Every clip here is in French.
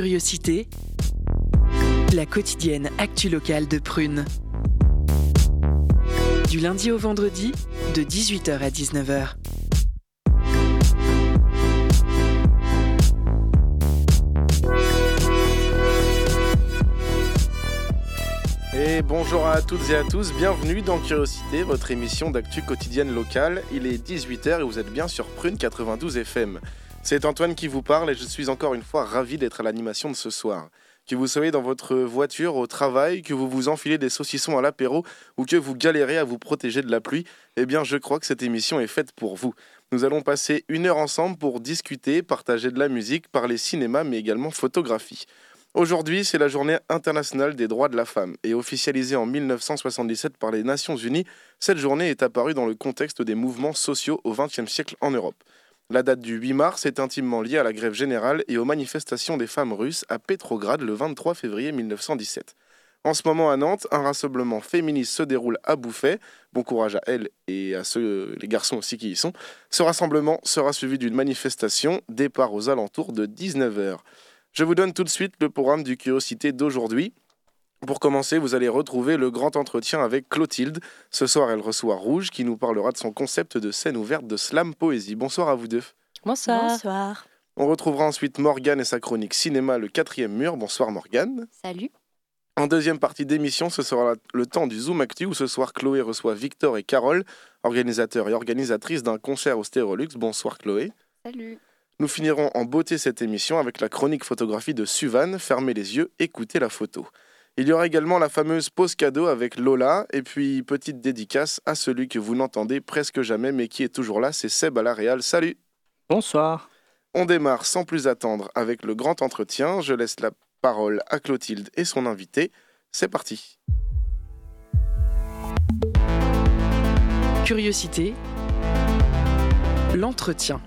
Curiosité, la quotidienne actu locale de Prune. Du lundi au vendredi, de 18h à 19h. Et bonjour à toutes et à tous, bienvenue dans Curiosité, votre émission d'actu quotidienne locale. Il est 18h et vous êtes bien sur Prune 92 FM. C'est Antoine qui vous parle et je suis encore une fois ravi d'être à l'animation de ce soir. Que vous soyez dans votre voiture, au travail, que vous vous enfilez des saucissons à l'apéro ou que vous galérez à vous protéger de la pluie, eh bien je crois que cette émission est faite pour vous. Nous allons passer une heure ensemble pour discuter, partager de la musique, parler cinéma mais également photographie. Aujourd'hui, c'est la journée internationale des droits de la femme et officialisée en 1977 par les Nations Unies, cette journée est apparue dans le contexte des mouvements sociaux au XXe siècle en Europe. La date du 8 mars est intimement liée à la grève générale et aux manifestations des femmes russes à Petrograd le 23 février 1917. En ce moment à Nantes, un rassemblement féministe se déroule à Bouffay. Bon courage à elles et à ceux, les garçons aussi qui y sont. Ce rassemblement sera suivi d'une manifestation, départ aux alentours de 19h. Je vous donne tout de suite le programme du Curiosité d'aujourd'hui. Pour commencer, vous allez retrouver le grand entretien avec Clotilde. Ce soir, elle reçoit Rouge qui nous parlera de son concept de scène ouverte de slam poésie. Bonsoir à vous deux. Bonsoir. Bonsoir. On retrouvera ensuite Morgane et sa chronique cinéma Le quatrième mur. Bonsoir Morgane. Salut. En deuxième partie d'émission, ce sera le temps du Zoom Actu où ce soir Chloé reçoit Victor et Carole, organisateurs et organisatrices d'un concert au Stérolux. Bonsoir Chloé. Salut. Nous finirons en beauté cette émission avec la chronique photographie de Suvan, Fermez les yeux, écoutez la photo. Il y aura également la fameuse pause cadeau avec Lola, et puis petite dédicace à celui que vous n'entendez presque jamais mais qui est toujours là, c'est Seb à la Réal. Salut Bonsoir. On démarre sans plus attendre avec le grand entretien. Je laisse la parole à Clotilde et son invité. C'est parti. Curiosité, l'entretien.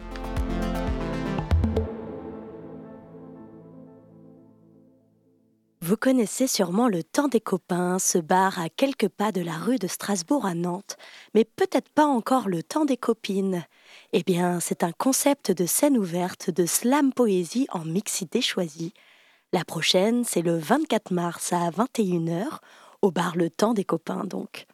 Vous connaissez sûrement le temps des copains, ce bar à quelques pas de la rue de Strasbourg à Nantes, mais peut-être pas encore le temps des copines. Eh bien, c'est un concept de scène ouverte de slam poésie en mixité choisie. La prochaine, c'est le 24 mars à 21h, au bar Le Temps des copains donc.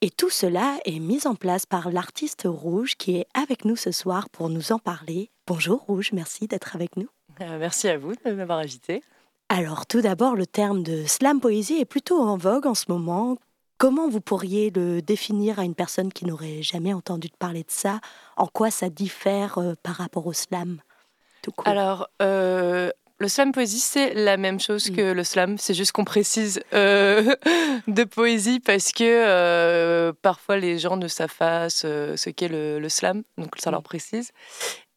Et tout cela est mis en place par l'artiste Rouge qui est avec nous ce soir pour nous en parler. Bonjour Rouge, merci d'être avec nous. Euh, merci à vous de m'avoir invité. Alors tout d'abord, le terme de slam poésie est plutôt en vogue en ce moment. Comment vous pourriez le définir à une personne qui n'aurait jamais entendu parler de ça? En quoi ça diffère euh, par rapport au slam Alors, euh, le slam poésie, c'est la même chose que le slam. C'est juste qu'on précise euh, de poésie parce que euh, parfois les gens ne savent pas ce, ce qu'est le, le slam, donc ça leur précise.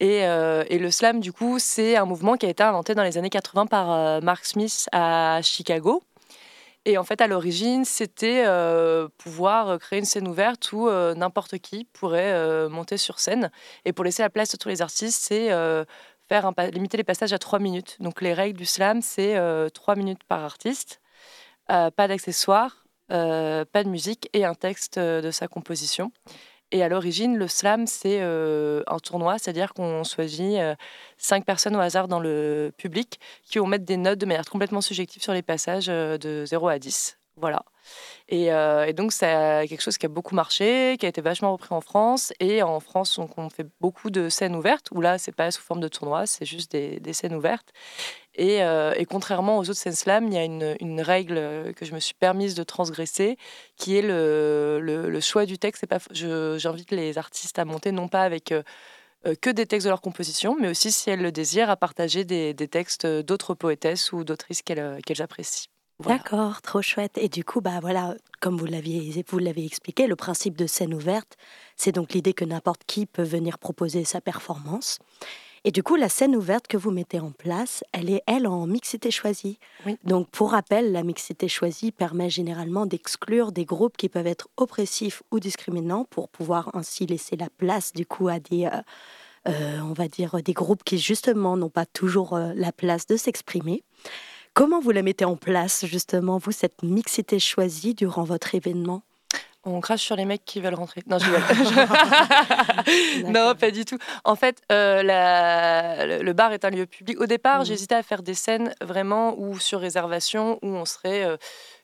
Et, euh, et le slam, du coup, c'est un mouvement qui a été inventé dans les années 80 par Mark Smith à Chicago. Et en fait, à l'origine, c'était euh, pouvoir créer une scène ouverte où euh, n'importe qui pourrait euh, monter sur scène. Et pour laisser la place à tous les artistes, c'est limiter les passages à trois minutes. Donc les règles du slam, c'est euh, trois minutes par artiste, euh, pas d'accessoires, euh, pas de musique et un texte euh, de sa composition. Et à l'origine, le slam, c'est un tournoi, c'est-à-dire qu'on choisit cinq personnes au hasard dans le public qui vont mettre des notes de manière complètement subjective sur les passages de 0 à 10. Voilà. Et, euh, et donc, c'est quelque chose qui a beaucoup marché, qui a été vachement repris en France. Et en France, on fait beaucoup de scènes ouvertes, où là, c'est pas sous forme de tournoi, c'est juste des, scènes ouvertes. Et, euh, et contrairement aux autres scènes slam, il y a une, règle que je me suis permise de transgresser, qui est le, choix du texte. Pas, J'invite les artistes à monter non pas avec euh, euh, que des textes de leur composition, mais aussi, si elles le désirent, à partager des, textes d'autres poétesses ou d'autrices euh, qu'elles apprécient. Voilà. D'accord, trop chouette. Et du coup, bah voilà, comme vous l'aviez vous l'avez expliqué, le principe de scène ouverte, c'est donc l'idée que n'importe qui peut venir proposer sa performance. Et du coup, la scène ouverte que vous mettez en place, elle est, elle, en mixité choisie. Oui. Donc, pour rappel, la mixité choisie permet généralement d'exclure des groupes qui peuvent être oppressifs ou discriminants pour pouvoir ainsi laisser la place, du coup, à des, euh, euh, on va dire, des groupes qui, justement, n'ont pas toujours euh, la place de s'exprimer. Comment vous la mettez en place, justement, vous, cette mixité choisie durant votre événement? On crache sur les mecs qui veulent rentrer. Non, je non, pas du tout. En fait, euh, le bar est un lieu public. Au départ, mmh. j'hésitais à faire des scènes vraiment ou sur réservation, où on serait euh,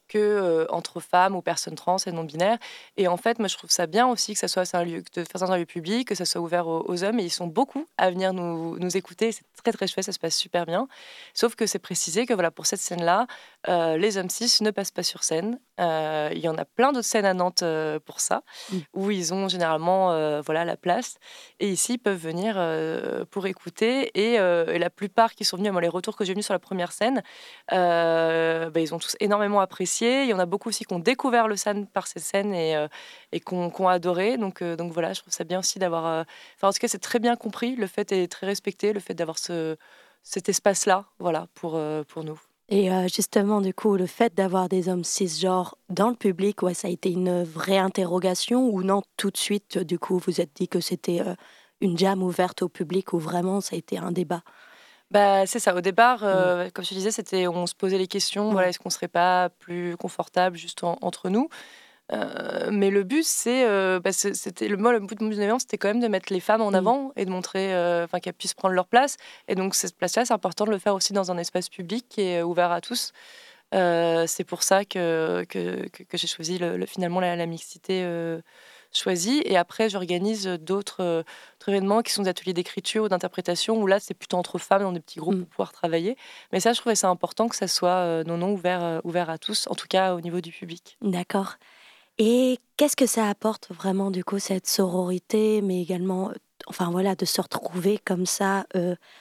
que euh, entre femmes ou personnes trans et non binaires. Et en fait, moi, je trouve ça bien aussi que ça soit un lieu, de faire un lieu public, que ça soit ouvert aux, hommes. Et ils sont beaucoup à venir nous, nous écouter. C'est très très chouette, ça se passe super bien. Sauf que c'est précisé que voilà, pour cette scène-là, euh, les hommes cis ne passent pas sur scène. Euh, il y en a plein d'autres scènes à Nantes pour ça, mm. où ils ont généralement voilà la place. Et ici, ils peuvent venir pour écouter. Et, la plupart qui sont venus, moi, les retours que j'ai venus sur la première scène, bah, ils ont tous énormément apprécié il y en a beaucoup aussi qui ont découvert le SAN par ces scènes et, euh, et qui ont, adoré. Donc, euh, donc voilà, je trouve ça bien aussi d'avoir. Euh, enfin, en tout cas, c'est très bien compris. Le fait est très respecté, le fait d'avoir ce, cet espace-là, voilà, pour, pour nous. Et justement, du coup, le fait d'avoir des hommes cisgenres dans le public, ouais, ça a été une vraie interrogation ou non Tout de suite, du coup, vous êtes dit que c'était une jam ouverte au public ou vraiment ça a été un débat? Bah, c'est ça. Au départ, mmh. euh, comme je disais, c'était on se posait les questions. Voilà, mmh. est-ce qu'on serait pas plus confortable juste entre nous? Euh, mais le but, c'est, euh, bah, c'était le, le but de mon événement, c'était quand même de mettre les femmes en mmh. avant et de montrer, enfin, qu'elles puissent prendre leur place. Et donc cette place-là, c'est important de le faire aussi dans un espace public qui est ouvert à tous. c'est pour ça que, que, que, j'ai choisi le, finalement la, la mixité choisi. Et après, j'organise d'autres euh, événements qui sont des ateliers d'écriture ou d'interprétation, où là, c'est plutôt entre femmes dans des petits groupes mm. pour pouvoir travailler. Mais ça, je trouvais ça important que ça soit euh, non, non, ouvert, euh, ouvert à tous, en tout cas au niveau du public. D'accord. Et qu'est-ce que ça apporte vraiment, du coup, cette sororité, mais également, enfin voilà, de se retrouver comme ça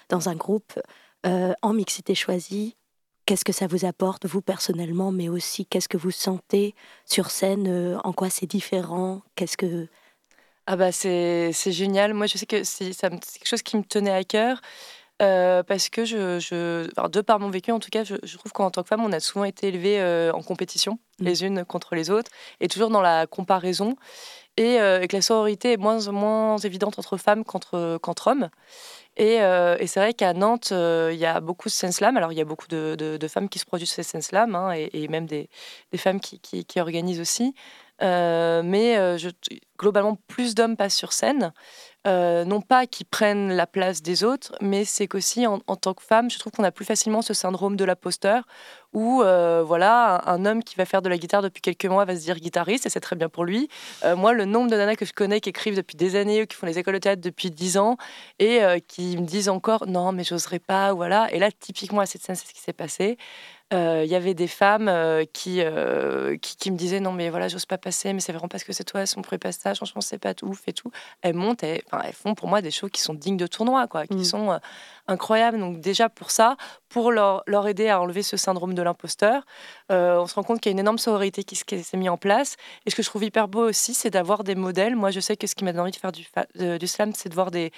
dans un groupe en mixité choisie? Qu'est-ce que ça vous apporte, vous personnellement, mais aussi qu'est-ce que vous sentez sur scène euh, En quoi c'est différent Qu'est-ce que. Ah bah c'est génial. Moi, je sais que c'est quelque chose qui me tenait à cœur. Euh, parce que je, je de par mon vécu en tout cas, je, trouve qu'en tant que femme, on a souvent été élevées euh, en compétition, mmh. les unes contre les autres, et toujours dans la comparaison, et, et que la sororité est moins, moins évidente entre femmes qu'entre qu'entre hommes. Euh, et, c'est vrai qu'à Nantes, euh, il y a beaucoup de scènes slam. Alors, il y a beaucoup de, femmes qui se produisent ces scènes slam hein, et, même des, femmes qui, organisent aussi. Euh, mais je, globalement, plus d'hommes passent sur scène. Euh, non pas qu'ils prennent la place des autres, mais c'est qu'aussi en, tant que femme, je trouve qu'on a plus facilement ce syndrome de l'imposteur, où euh, voilà, un, homme qui va faire de la guitare depuis quelques mois va se dire guitariste, et c'est très bien pour lui. Euh, moi, le nombre de nanas que je connais qui écrivent depuis des années, qui font les écoles de théâtre depuis dix ans, et qui me disent encore non, mais j'oserais pas, voilà. Et là, typiquement à cette scène, c'est ce qui s'est passé. Euh, il y avait des femmes euh, euh, qui, qui, me disaient non mais voilà j'ose pas passer mais c'est vraiment parce que c'est toi son premier passage franchement c'est pas tout fait tout elles montent elles, elles, font pour moi des shows qui sont dignes de tournoi quoi qui mmh. sont incroyables donc déjà pour ça pour leur, aider à enlever ce syndrome de l'imposteur on se rend compte qu'il y a une énorme sororité qui, s'est mise en place. Et ce que je trouve hyper beau aussi c'est d'avoir des modèles. Moi je sais que ce qui m'a donné envie de faire du, du slam c'est de voir des,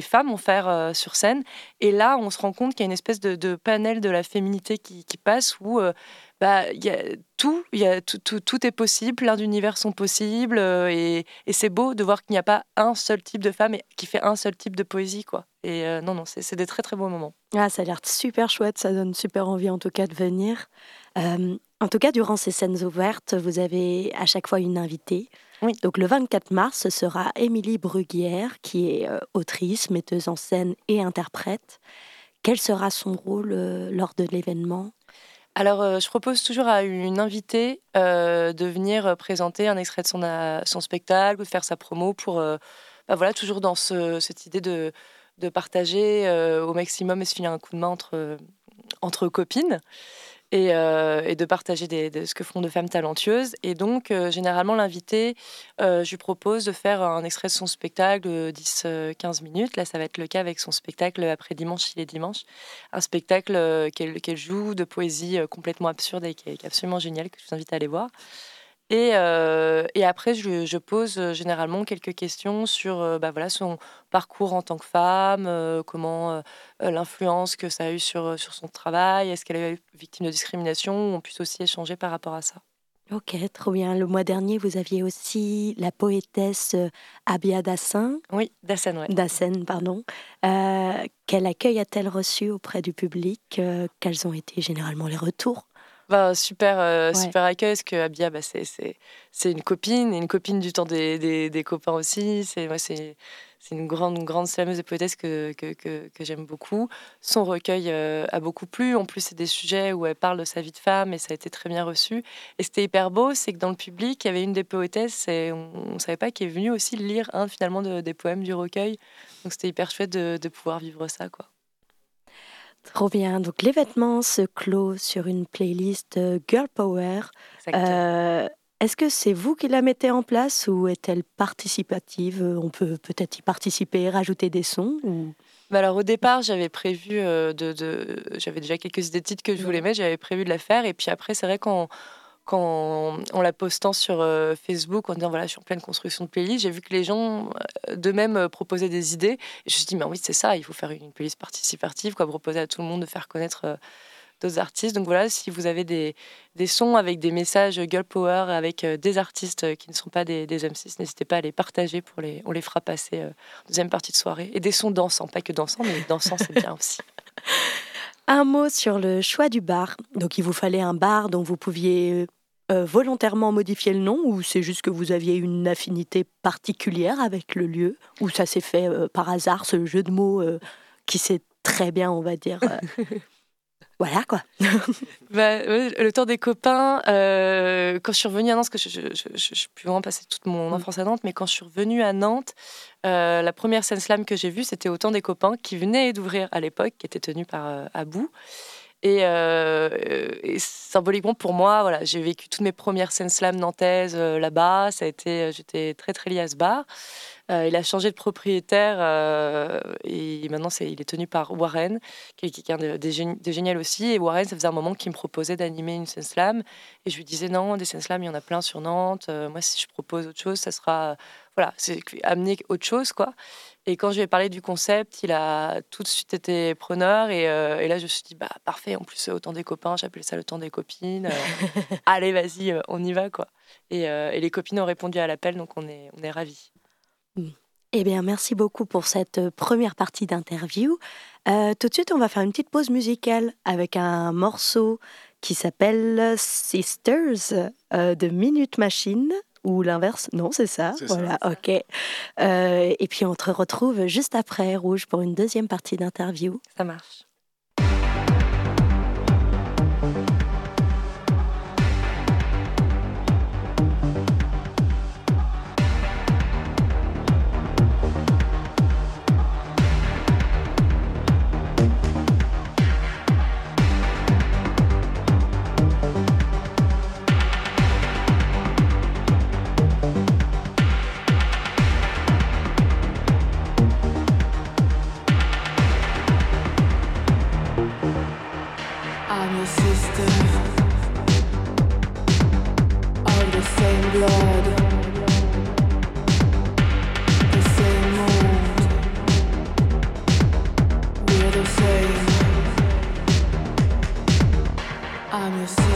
femmes en faire sur scène. Et là on se rend compte qu'il y a une espèce de, de panel de la féminité qui passe où euh, bah, y a tout, y a tout, tout, est possible, plein d'univers sont possibles, euh, et, et c'est beau de voir qu'il n'y a pas un seul type de femme qui fait un seul type de poésie. quoi. Et euh, non, non, c'est des très très beaux moments. Ah, ça a l'air super chouette, ça donne super envie en tout cas de venir. en tout cas, durant ces scènes ouvertes, vous avez à chaque fois une invitée. Oui. Donc le 24 mars, ce sera Émilie Bruguière, qui est autrice, metteuse en scène et interprète. Quel sera son rôle lors de l'événement? Alors, euh, je propose toujours à une invitée euh, de venir présenter un extrait de son, euh, spectacle ou de faire sa promo pour, bah voilà, toujours dans cette idée de, de partager au maximum et se filer un coup de main entre, entre copines. Euh, et, de partager des, ce que font de femmes talentueuses. Et donc, euh, généralement, l'invité, euh, je lui propose de faire un extrait de son spectacle de 10-15 minutes. Là, ça va être le cas avec son spectacle après dimanche, il est dimanche. Un spectacle qu'elle joue de poésie complètement absurde et qui est, absolument génial, que je vous invite à aller voir. Et, et, après, je, je, pose généralement quelques questions sur bah voilà, son parcours en tant que femme, comment l'influence que ça a eu sur, sur son travail, est-ce qu'elle a été victime de discrimination, on puisse aussi échanger par rapport à ça. Ok, trop bien. Le mois dernier, vous aviez aussi la poétesse Abia Dassin. Oui, Dassen, oui. Dassen, pardon. quel accueil a-t-elle reçu auprès du public Quels ont été généralement les retours? Bah, super, euh, super accueil, parce que Abia, bah, c'est une copine, et une copine du temps des, des, des copains aussi. C'est c'est une grande, grande slameuse et poétesse que, que, que, j'aime beaucoup. Son recueil euh, a beaucoup plu. En plus, c'est des sujets où elle parle de sa vie de femme et ça a été très bien reçu. Et c'était hyper beau, c'est que dans le public, il y avait une des poétesses et on ne savait pas qui est venue aussi lire un finalement des poèmes du recueil. Donc c'était hyper chouette de, de pouvoir vivre ça. quoi. Trop bien. Donc les vêtements se clôt sur une playlist euh, Girl Power. Euh, est-ce que c'est vous qui la mettez en place ou est-elle participative? On peut peut-être y participer, rajouter des sons ou... Bah alors au départ, j'avais prévu euh, de, j'avais déjà quelques idées de titres que je voulais mettre, j'avais prévu de la faire. Et puis après c'est vrai qu'on quand en la postant sur euh, Facebook en disant voilà je suis en pleine construction de playlist, j'ai vu que les gens euh, d'eux-mêmes euh, proposaient des idées. Et je me suis dit mais oui c'est ça, il faut faire une playlist participative, quoi, proposer à tout le monde de faire connaître d'autres artistes. Donc voilà, si vous avez des, des, sons avec des messages girl power avec des artistes qui ne sont pas des, des M6, n'hésitez pas à les partager pour les, on les fera passer en deuxième partie de soirée. Et des sons dansants, pas que dansants, mais dansants c'est bien aussi. Un mot sur le choix du bar. Donc il vous fallait un bar dont vous pouviez euh, volontairement modifier le nom ou c'est juste que vous aviez une affinité particulière avec le lieu ou ça s'est fait euh, par hasard ce jeu de mots euh, qui s'est très bien on va dire voilà quoi bah, le temps des copains quand je suis revenue à Nantes parce que je, je, je, pu vraiment passer toute mon mm. enfance à Nantes mais quand je suis revenue à Nantes la première scène slam que j'ai vue c'était au temps des copains qui venait d'ouvrir à l'époque qui était tenu par Abou euh, et, symboliquement pour moi, voilà, j'ai vécu toutes mes premières scènes slam nantaises euh, là-bas. Ça a été, euh, j'étais très très liée à ce bar. il a changé de propriétaire et maintenant c'est, il est tenu par Warren, qui est quelqu'un de, de, génial aussi. Et Warren, ça faisait un moment qu'il me proposait d'animer une scène slam. Et je lui disais non, des scènes slam, il y en a plein sur Nantes. moi, si je propose autre chose, ça sera voilà, c'est amener autre chose quoi. Et quand je lui ai parlé du concept, il a tout de suite été preneur. Et, euh, et là, je me suis dit, bah, parfait, en plus, autant des copains, j'appelais ça le temps des copines. Euh, allez, vas-y, euh, on y va. quoi. Et, et, les copines ont répondu à l'appel, donc on est, on est ravis. Eh bien, merci beaucoup pour cette première partie d'interview. tout de suite, on va faire une petite pause musicale avec un morceau qui s'appelle Sisters de Minute Machine ou l'inverse Non, c'est ça. Voilà, ok. Euh, et puis on te retrouve juste après Rouge pour une deuxième partie d'interview. Ça marche. I'm your son.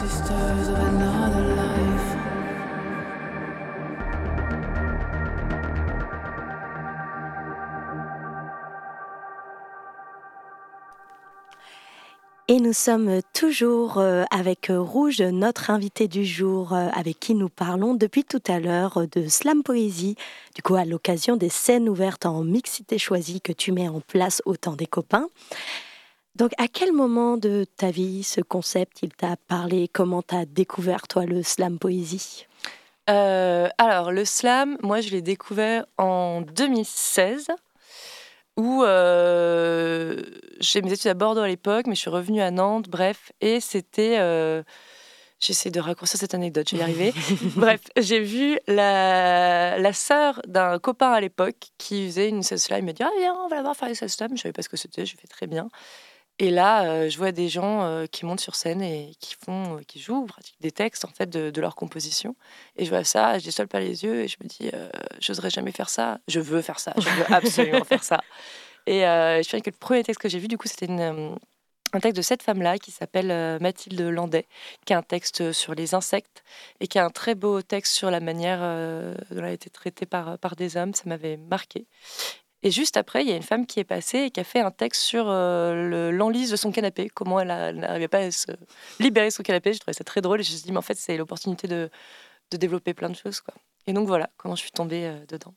Et nous sommes toujours euh, avec Rouge, notre invité du jour, euh, avec qui nous parlons depuis tout à l'heure de slam poésie, du coup à l'occasion des scènes ouvertes en mixité choisie que tu mets en place au temps des copains. Donc à quel moment de ta vie ce concept il t'a parlé? Comment t'as découvert toi le slam poésie? Euh, Alors le slam, moi je l'ai découvert en 2016 où euh, j'ai mes études à Bordeaux à l'époque, mais je suis revenue à Nantes, bref, et c'était... Euh, j'essaie de raccourcir cette anecdote, je vais y arriver. bref, j'ai vu la, la sœur d'un copain à l'époque qui faisait une slam. Il m'a dit Ah, viens, on va la voir faire une slam. Je savais pas ce que c'était, je fais très bien. Et là, euh, je vois des gens euh, qui montent sur scène et qui font, euh, qui jouent, pratiquent des textes en fait de, leur composition. Et je vois ça, je déçois pas les yeux et je me dis, j'oserais jamais faire ça. Je veux faire ça, je veux absolument faire ça. Et je me que le premier texte que j'ai vu, du coup, c'était un texte de cette femme-là qui s'appelle Mathilde Landais, qui est un texte sur les insectes et qui a un très beau texte sur la manière dont elle a été traitée par, par des hommes. Ça m'avait marqué. Et juste après, il y a une femme qui est passée et qui a fait un texte sur euh, l'enlise de son canapé, comment elle n'arrivait pas à se libérer de son canapé. Je trouvais ça très drôle et je me suis dit, mais en fait, c'est l'opportunité de, de, développer plein de choses. Quoi. Et donc voilà comment je suis tombée euh, dedans.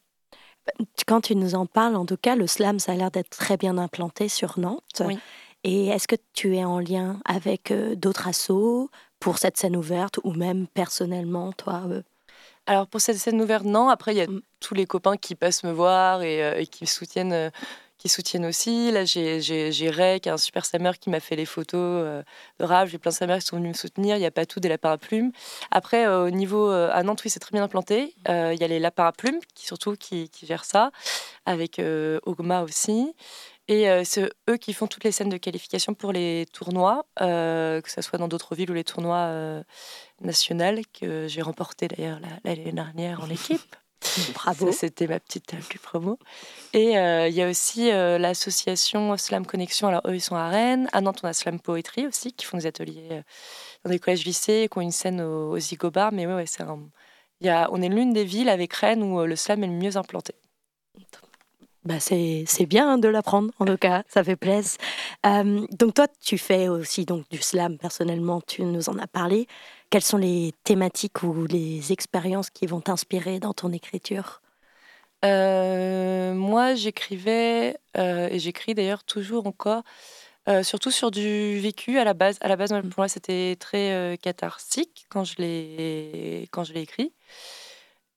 Bah, quand tu nous en parles, en tout cas, le slam, ça a l'air d'être très bien implanté sur Nantes. Oui. Et est-ce que tu es en lien avec euh, d'autres assos pour cette scène ouverte ou même personnellement, toi alors pour cette scène ouverte, non. Après, il y a mm. tous les copains qui passent me voir et, euh, qui me soutiennent. Euh, qui soutiennent aussi. Là, j'ai Ray, qui est un super sameur, qui m'a fait les photos euh, de rap. J'ai plein de sameurs qui sont venus me soutenir. Il y a pas tout des lapins à plumes. Après, au niveau à Nantes, oui, c'est très bien implanté. Il y a les lapins à plumes, qui surtout qui, qui gèrent ça, avec Ogma aussi. Et c'est eux qui font toutes les scènes de qualification pour les tournois, que ce soit dans d'autres villes ou les tournois nationaux, que j'ai remporté d'ailleurs l'année dernière en équipe. Bravo. C'était ma petite plus promo. Et il y a aussi l'association Slam Connexion. Alors, eux, ils sont à Rennes. À Nantes, on a Slam Poetry aussi, qui font des ateliers dans des collèges lycées, qui ont une scène au, Zigobar. Mais ouais, c'est un... y a... on est l'une des villes avec Rennes où le slam est le mieux implanté. Bah c'est bien de l'apprendre, en tout cas, ça fait plaisir. Euh, donc toi, tu fais aussi donc du slam personnellement, tu nous en as parlé. Quelles sont les thématiques ou les expériences qui vont t'inspirer dans ton écriture? Euh, Moi, j'écrivais, euh, et j'écris d'ailleurs toujours encore, surtout sur du vécu à la base. À la base, pour moi, c'était très catharsique quand je l'ai écrit.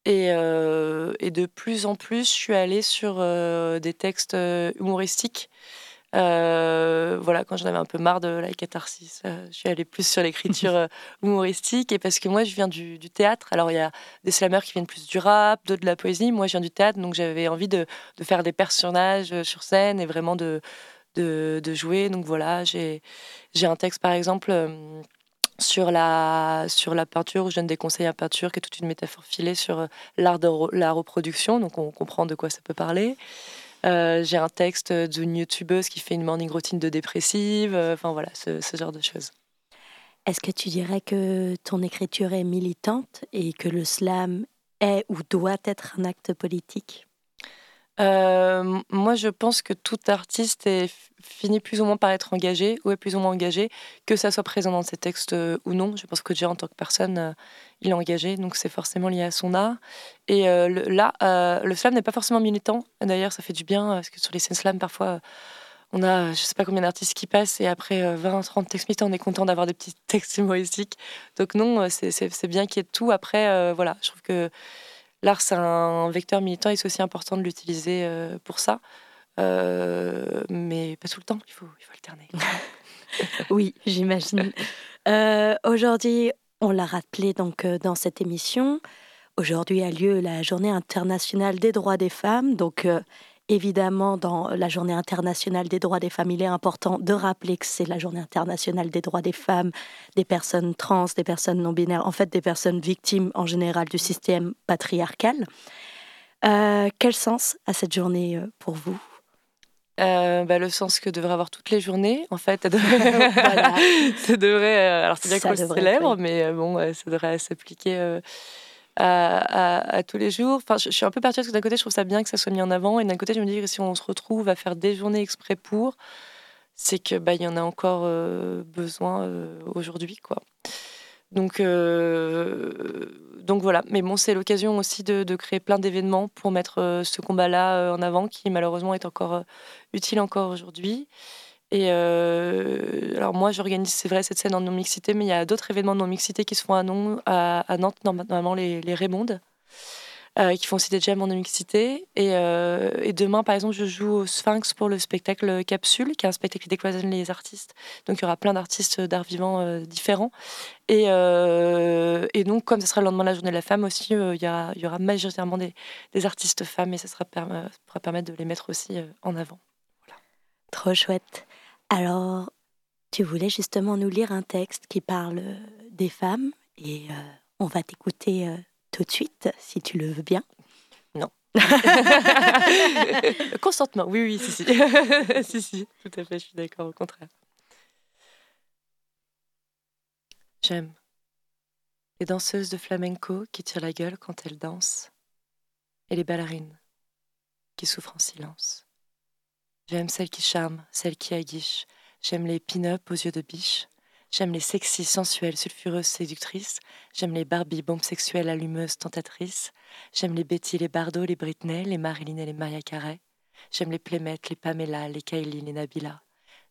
Euh, et, de plus en plus, je suis allée sur euh, des textes euh, humoristiques. voilà, quand j'en avais un peu marre de la catharsis, je suis allée plus sur l'écriture humoristique. Et parce que moi, je viens du, théâtre. Alors, il y a des slameurs qui viennent plus du rap, d'autres de la poésie. Moi, je viens du théâtre, donc j'avais envie de, de, faire des personnages sur scène et vraiment de, de, de jouer. Donc voilà, j'ai un texte, par exemple sur la, sur la peinture, où je donne des conseils à peinture, qui est toute une métaphore filée sur euh, l'art de la reproduction, donc on comprend de quoi ça peut parler. Euh, j'ai un texte d'une youtubeuse qui fait une morning routine de dépressive, euh, enfin voilà, ce, ce, genre de choses. Est-ce que tu dirais que ton écriture est militante et que le slam est ou doit être un acte politique? Euh, moi, je pense que tout artiste finit plus ou moins par être engagé ou est plus ou moins engagé, que ça soit présent dans ses textes euh, ou non. Je pense que déjà en tant que personne, euh, il est engagé, donc c'est forcément lié à son art. Et là, le slam n'est pas forcément militant. D'ailleurs, ça fait du bien parce que sur les scènes slam, parfois, on a je sais pas combien d'artistes qui passent et après 20, 30 textes militants, on est content d'avoir des petits textes humoristiques. Donc non, c'est bien qu'il y ait tout. Après, voilà, je trouve que l'art, c'est un vecteur militant et c'est aussi important de l'utiliser pour ça. mais pas tout le temps, il faut, il faut alterner. oui, j'imagine. Aujourd'hui, on l'a rappelé donc dans cette émission. Aujourd'hui a lieu la Journée internationale des droits des femmes. Donc, Évidemment, dans la journée internationale des droits des femmes, il est important de rappeler que c'est la journée internationale des droits des femmes, des personnes trans, des personnes non binaires, en fait des personnes victimes en général du système patriarcal. Euh, quel sens a cette journée euh, pour vous? Euh, bah, le sens que devraient avoir toutes les journées, en fait, devrait, ça devrait alors c'est bien qu'on le célèbre, mais bon, ça devrait s'appliquer à, tous les jours. Enfin, je, suis un peu partie parce que d'un côté, je trouve ça bien que ça soit mis en avant, et d'un côté, je me dis que si on se retrouve à faire des journées exprès pour, c'est que bah, y en a encore euh, besoin euh, aujourd'hui, quoi. Donc, euh, donc voilà. Mais bon, c'est l'occasion aussi de, de, créer plein d'événements pour mettre ce combat-là en avant, qui malheureusement est encore utile encore aujourd'hui. Et euh, alors moi, j'organise, c'est vrai, cette scène en non-mixité, mais il y a d'autres événements de non-mixité qui se font à, Nantes, normalement les, les euh, qui font aussi des jams en non-mixité. Et, euh, et, demain, par exemple, je joue au Sphinx pour le spectacle Capsule, qui est un spectacle qui décloisonne les artistes. Donc il y aura plein d'artistes d'art vivant différents. Et, donc, comme ce sera le lendemain de la journée de la femme aussi, il y, aura majoritairement des, artistes femmes et ça sera, pourra permettre de les mettre aussi en avant. Trop chouette. Alors, tu voulais justement nous lire un texte qui parle euh, des femmes et euh, on va t'écouter euh, tout de suite, si tu le veux bien. Non. Consentement, oui, oui, si, si. si, si, tout à fait, je suis d'accord, au contraire. J'aime les danseuses de flamenco qui tirent la gueule quand elles dansent et les ballerines qui souffrent en silence. J'aime celles qui charment, celles qui aguichent. J'aime les pin-up aux yeux de biche. J'aime les sexy, sensuelles, sulfureuses, séductrices. J'aime les Barbie, bombes sexuelles, allumeuses, tentatrices. J'aime les Betty, les Bardot, les Britney, les Marilyn et les Maria Carey. J'aime les Plémettes, les Pamela, les Kylie, les Nabila.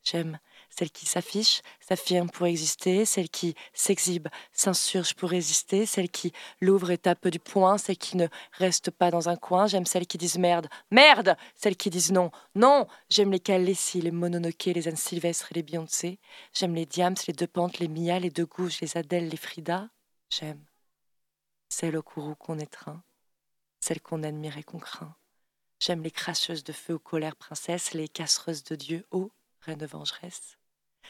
J'aime celle qui s'affiche, s'affirme pour exister, celle qui s'exhibe, s'insurge pour résister, celle qui l'ouvre et tape du poing, celle qui ne reste pas dans un coin. J'aime celles qui disent merde, merde Celles qui disent non, non J'aime les Calessi, les Mononoke, les Anne Sylvestre et les Beyoncé. J'aime les Diams, les Deux Pentes, les Mia, les Deux Gouges, les Adèle, les Frida. J'aime celles au courroux qu'on étreint, celles qu'on admire et qu'on craint. J'aime les cracheuses de feu aux colères princesses, les cassereuses de Dieu, ô reine vengeresse.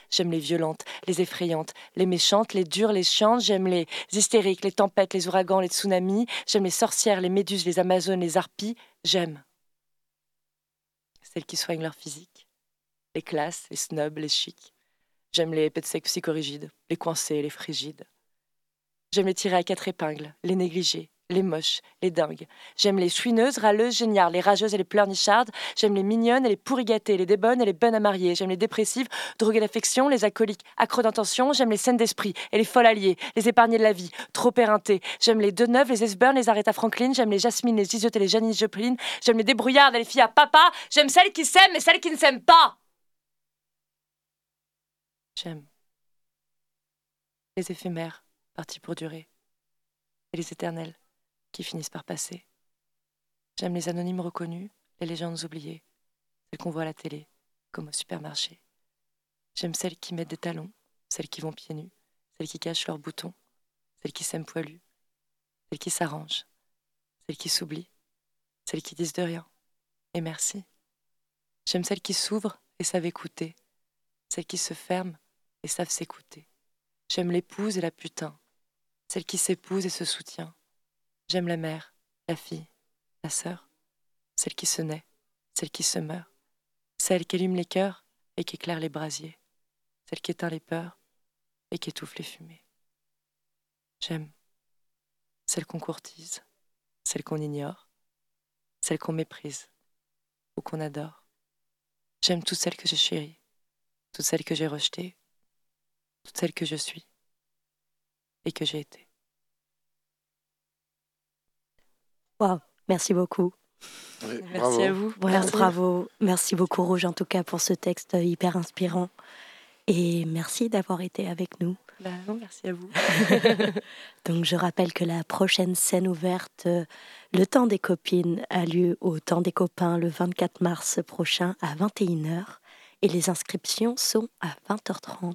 J'aime les violentes, les effrayantes, les méchantes, les dures, les chiantes. J'aime les hystériques, les tempêtes, les ouragans, les tsunamis. J'aime les sorcières, les méduses, les amazones, les harpies. J'aime celles qui soignent leur physique, les classes, les snobs, les chics. J'aime les sexe psychorigides, les coincés, les frigides. J'aime les tirer à quatre épingles, les négliger, les moches, les dingues. J'aime les chouineuses, râleuses, géniales, les rageuses et les pleurnichardes. J'aime les mignonnes et les pourrigatées, les débonnes et les bonnes à marier. J'aime les dépressives, droguées d'affection, les alcooliques, accros d'intention. J'aime les scènes d'esprit et les folles alliées, les épargnés de la vie, trop éreintées. J'aime les deux neuves, les Esburn, les Aretha Franklin. J'aime les Jasmine, les Gisotte et les Janis Joplin. J'aime les débrouillardes et les filles à papa. J'aime celles qui s'aiment et celles qui ne s'aiment pas. J'aime les éphémères, partis pour durer, et les éternels qui finissent par passer. J'aime les anonymes reconnus, les légendes oubliées, celles qu'on voit à la télé, comme au supermarché. J'aime celles qui mettent des talons, celles qui vont pieds nus, celles qui cachent leurs boutons, celles qui s'aiment poilus, celles qui s'arrangent, celles qui s'oublient, celles qui disent de rien. Et merci. J'aime celles qui s'ouvrent et savent écouter, celles qui se ferment et savent s'écouter. J'aime l'épouse et la putain, celle qui s'épouse et se soutient, J'aime la mère, la fille, la sœur, celle qui se naît, celle qui se meurt, celle qui allume les cœurs et qui éclaire les brasiers, celle qui éteint les peurs et qui étouffe les fumées. J'aime celle qu'on courtise, celle qu'on ignore, celle qu'on méprise ou qu'on adore. J'aime toutes celles que j'ai chéries, toutes celles que j'ai rejetées, toutes celles que je suis et que j'ai été. Merci beaucoup. merci à vous. bravo. Merci beaucoup Rouge en tout cas pour ce texte hyper inspirant. Et merci d'avoir été avec nous. Bah non, merci à vous. Donc je rappelle que la prochaine scène ouverte, euh, Le temps des copines, a lieu au temps des copains le 24 mars prochain à 21h et les inscriptions sont à 20h30.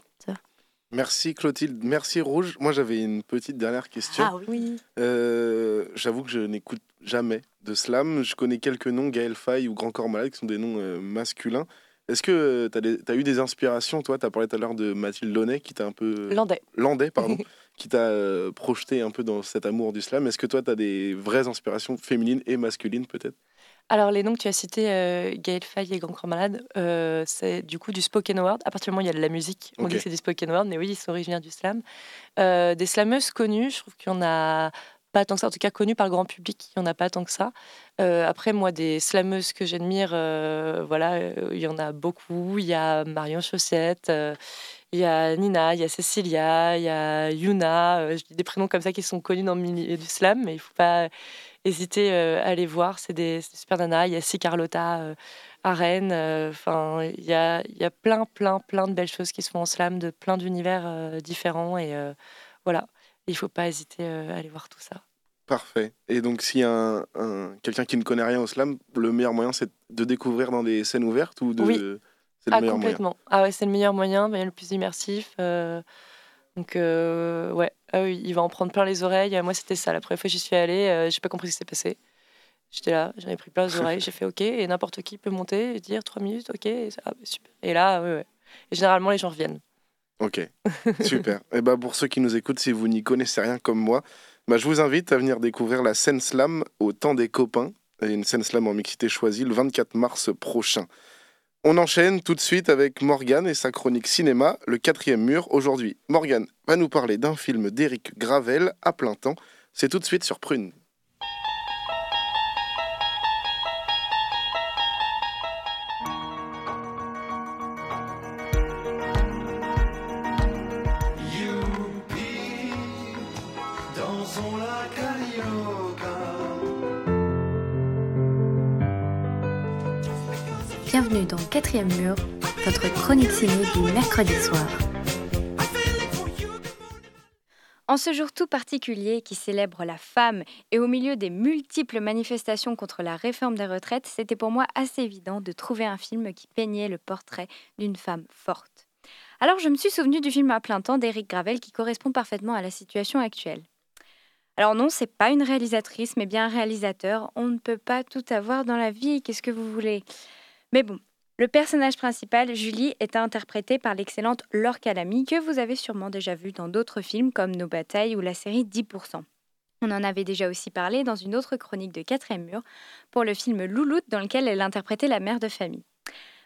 Merci Clotilde, merci Rouge. Moi j'avais une petite dernière question. Ah oui. Euh, J'avoue que je n'écoute jamais de slam. Je connais quelques noms, Gaël Faye ou Grand Corps Malade, qui sont des noms euh, masculins. Est-ce que tu as, eu des inspirations Toi, tu as parlé tout à l'heure de Mathilde Launay, qui t'a un peu. Landais. Landais, pardon. qui t'a euh, projeté un peu dans cet amour du slam. Est-ce que toi, tu as des vraies inspirations féminines et masculines, peut-être? Alors, les noms que tu as cités, euh, Gaël Faye et Grand Corps Malade, euh, c'est du coup du spoken word. À partir du moment où il y a de la musique, on dit que c'est du spoken word, mais oui, ils sont originaires du slam. Euh, des slameuses connues, je trouve qu'il y en a pas tant que ça, en tout cas connues par le grand public, il n'y en a pas tant que ça. après, moi, des slameuses que j'admire, voilà, il y en a beaucoup. Il y a Marion Chaussette, il y a Nina, il y a Cecilia, il y a Yuna, je dis des prénoms comme ça qui sont connus dans le milieu du slam, mais il ne faut pas hésitez euh, à aller voir. C'est des, super nanas. Il y a Si Carlotta euh, à Rennes. Euh, enfin, il y a, y a plein, plein, plein de belles choses qui se font en slam, de plein d'univers différents. Et voilà, il ne faut pas hésiter à aller voir tout ça. Parfait. Et donc, a un, quelqu'un qui ne connaît rien au slam, le meilleur moyen, c'est de découvrir dans des scènes ouvertes ou de... Oui. C'est le ah, meilleur complètement. Moyen. Ah ouais, c'est le meilleur moyen, le plus immersif. Donc, euh, ouais, ah oui, il va en prendre plein les oreilles. Moi, c'était ça. La première fois que j'y suis allée, euh, j'ai pas compris ce qui s'est passé. J'étais là, j'en ai pris plein les oreilles, j'ai fait OK, et n'importe qui peut monter et dire 3 minutes, OK, et, ça, ah, bah, super. et là, ouais, ouais. Et généralement, les gens reviennent. Ok, super. et bah pour ceux qui nous écoutent, si vous n'y connaissez rien comme moi, bah je vous invite à venir découvrir la scène slam au temps des copains, une scène slam en mixité choisie le 24 mars prochain. On enchaîne tout de suite avec Morgane et sa chronique cinéma, le quatrième mur. Aujourd'hui, Morgane va nous parler d'un film d'Éric Gravel à plein temps. C'est tout de suite sur Prune. Mur, votre chronique ciné du mercredi soir. En ce jour tout particulier qui célèbre la femme et au milieu des multiples manifestations contre la réforme des retraites, c'était pour moi assez évident de trouver un film qui peignait le portrait d'une femme forte. Alors je me suis souvenu du film à plein temps d'Éric Gravel qui correspond parfaitement à la situation actuelle. Alors non, c'est pas une réalisatrice, mais bien un réalisateur. On ne peut pas tout avoir dans la vie. Qu'est-ce que vous voulez? Mais bon, le personnage principal, Julie, est interprété par l'excellente Laure Calamy, que vous avez sûrement déjà vue dans d'autres films comme Nos batailles ou la série 10%. On en avait déjà aussi parlé dans une autre chronique de Quatrième Mur pour le film Louloute dans lequel elle interprétait la mère de famille.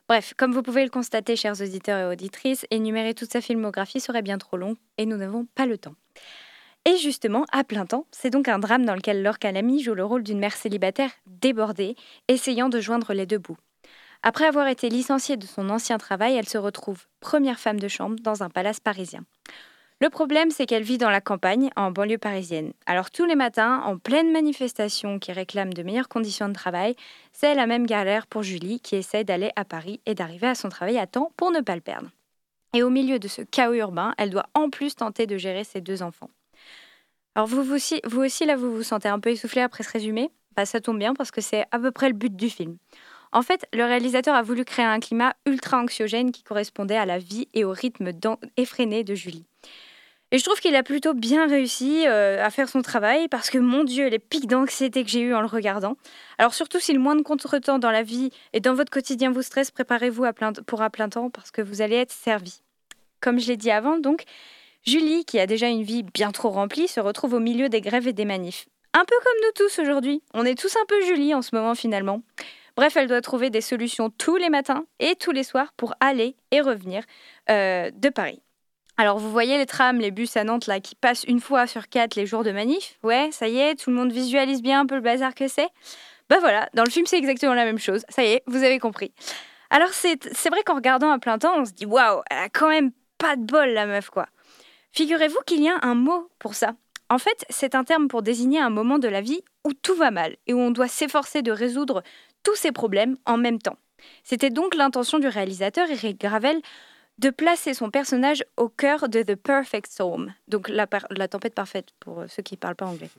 Bref, comme vous pouvez le constater, chers auditeurs et auditrices, énumérer toute sa filmographie serait bien trop long et nous n'avons pas le temps. Et justement, à plein temps, c'est donc un drame dans lequel Laure Calamy joue le rôle d'une mère célibataire débordée, essayant de joindre les deux bouts. Après avoir été licenciée de son ancien travail, elle se retrouve première femme de chambre dans un palace parisien. Le problème, c'est qu'elle vit dans la campagne, en banlieue parisienne. Alors tous les matins, en pleine manifestation qui réclame de meilleures conditions de travail, c'est la même galère pour Julie qui essaie d'aller à Paris et d'arriver à son travail à temps pour ne pas le perdre. Et au milieu de ce chaos urbain, elle doit en plus tenter de gérer ses deux enfants. Alors vous, aussi, vous là, vous vous sentez un peu essoufflé après ce résumé? Bah, Ça tombe bien parce que c'est à peu près le but du film. En fait, le réalisateur a voulu créer un climat ultra anxiogène qui correspondait à la vie et au rythme effréné de Julie. Et je trouve qu'il a plutôt bien réussi euh, à faire son travail parce que, mon Dieu, les pics d'anxiété que j'ai eu en le regardant. Alors, surtout si le moindre contretemps dans la vie et dans votre quotidien vous stresse, préparez-vous pour un plein temps parce que vous allez être servi. Comme je l'ai dit avant, donc, Julie, qui a déjà une vie bien trop remplie, se retrouve au milieu des grèves et des manifs. Un peu comme nous tous aujourd'hui. On est tous un peu Julie en ce moment finalement. Bref, elle doit trouver des solutions tous les matins et tous les soirs pour aller et revenir euh, de Paris. Alors vous voyez les trams, les bus à Nantes là qui passent une fois sur quatre les jours de manif Ouais, ça y est, tout le monde visualise bien un peu le bazar que c'est. Bah voilà, dans le film c'est exactement la même chose. Ça y est, vous avez compris. Alors c'est vrai qu'en regardant à plein temps, on se dit waouh, elle a quand même pas de bol la meuf quoi. Figurez-vous qu'il y a un mot pour ça. En fait, c'est un terme pour désigner un moment de la vie où tout va mal et où on doit s'efforcer de résoudre tous ces problèmes en même temps. C'était donc l'intention du réalisateur Eric Gravel de placer son personnage au cœur de The Perfect Storm, donc la, tempête parfaite pour ceux qui ne parlent pas anglais.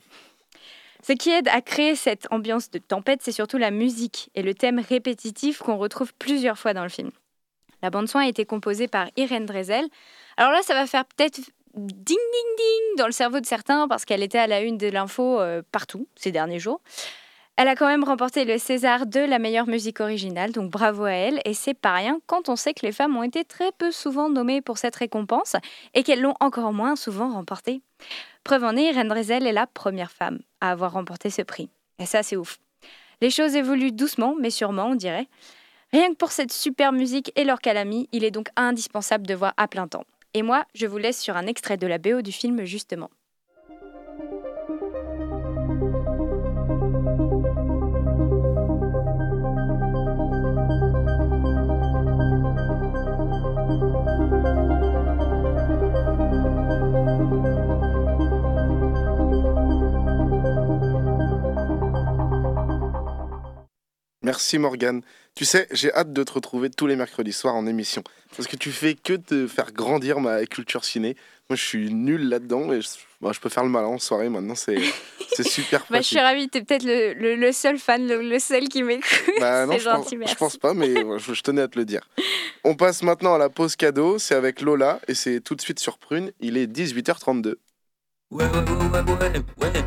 Ce qui aide à créer cette ambiance de tempête, c'est surtout la musique et le thème répétitif qu'on retrouve plusieurs fois dans le film. La bande-son a été composée par Irene Drezel. Alors là, ça va faire peut-être ding ding ding dans le cerveau de certains parce qu'elle était à la une de l'info euh, partout ces derniers jours. Elle a quand même remporté le César de la meilleure musique originale, donc bravo à elle. Et c'est pas rien quand on sait que les femmes ont été très peu souvent nommées pour cette récompense et qu'elles l'ont encore moins souvent remportée. Preuve en est, Irene Drezel est la première femme à avoir remporté ce prix. Et ça, c'est ouf. Les choses évoluent doucement, mais sûrement, on dirait. Rien que pour cette super musique et leur calamie, il est donc indispensable de voir à plein temps. Et moi, je vous laisse sur un extrait de la BO du film, justement. Merci Morgane. Tu sais, j'ai hâte de te retrouver tous les mercredis soirs en émission. Parce que tu fais que de faire grandir ma culture ciné. Moi, je suis nul là-dedans et je, je, peux faire le malin en soirée maintenant. C'est super bah, Je suis ravie, tu es peut-être le, le, seul fan, le, seul qui m'écoute. Bah, non, je, gentil, pense, je pense pas, mais je, tenais à te le dire. On passe maintenant à la pause cadeau. C'est avec Lola et c'est tout de suite sur Prune. Il est 18h32. Ouais, ouais, ouais, ouais.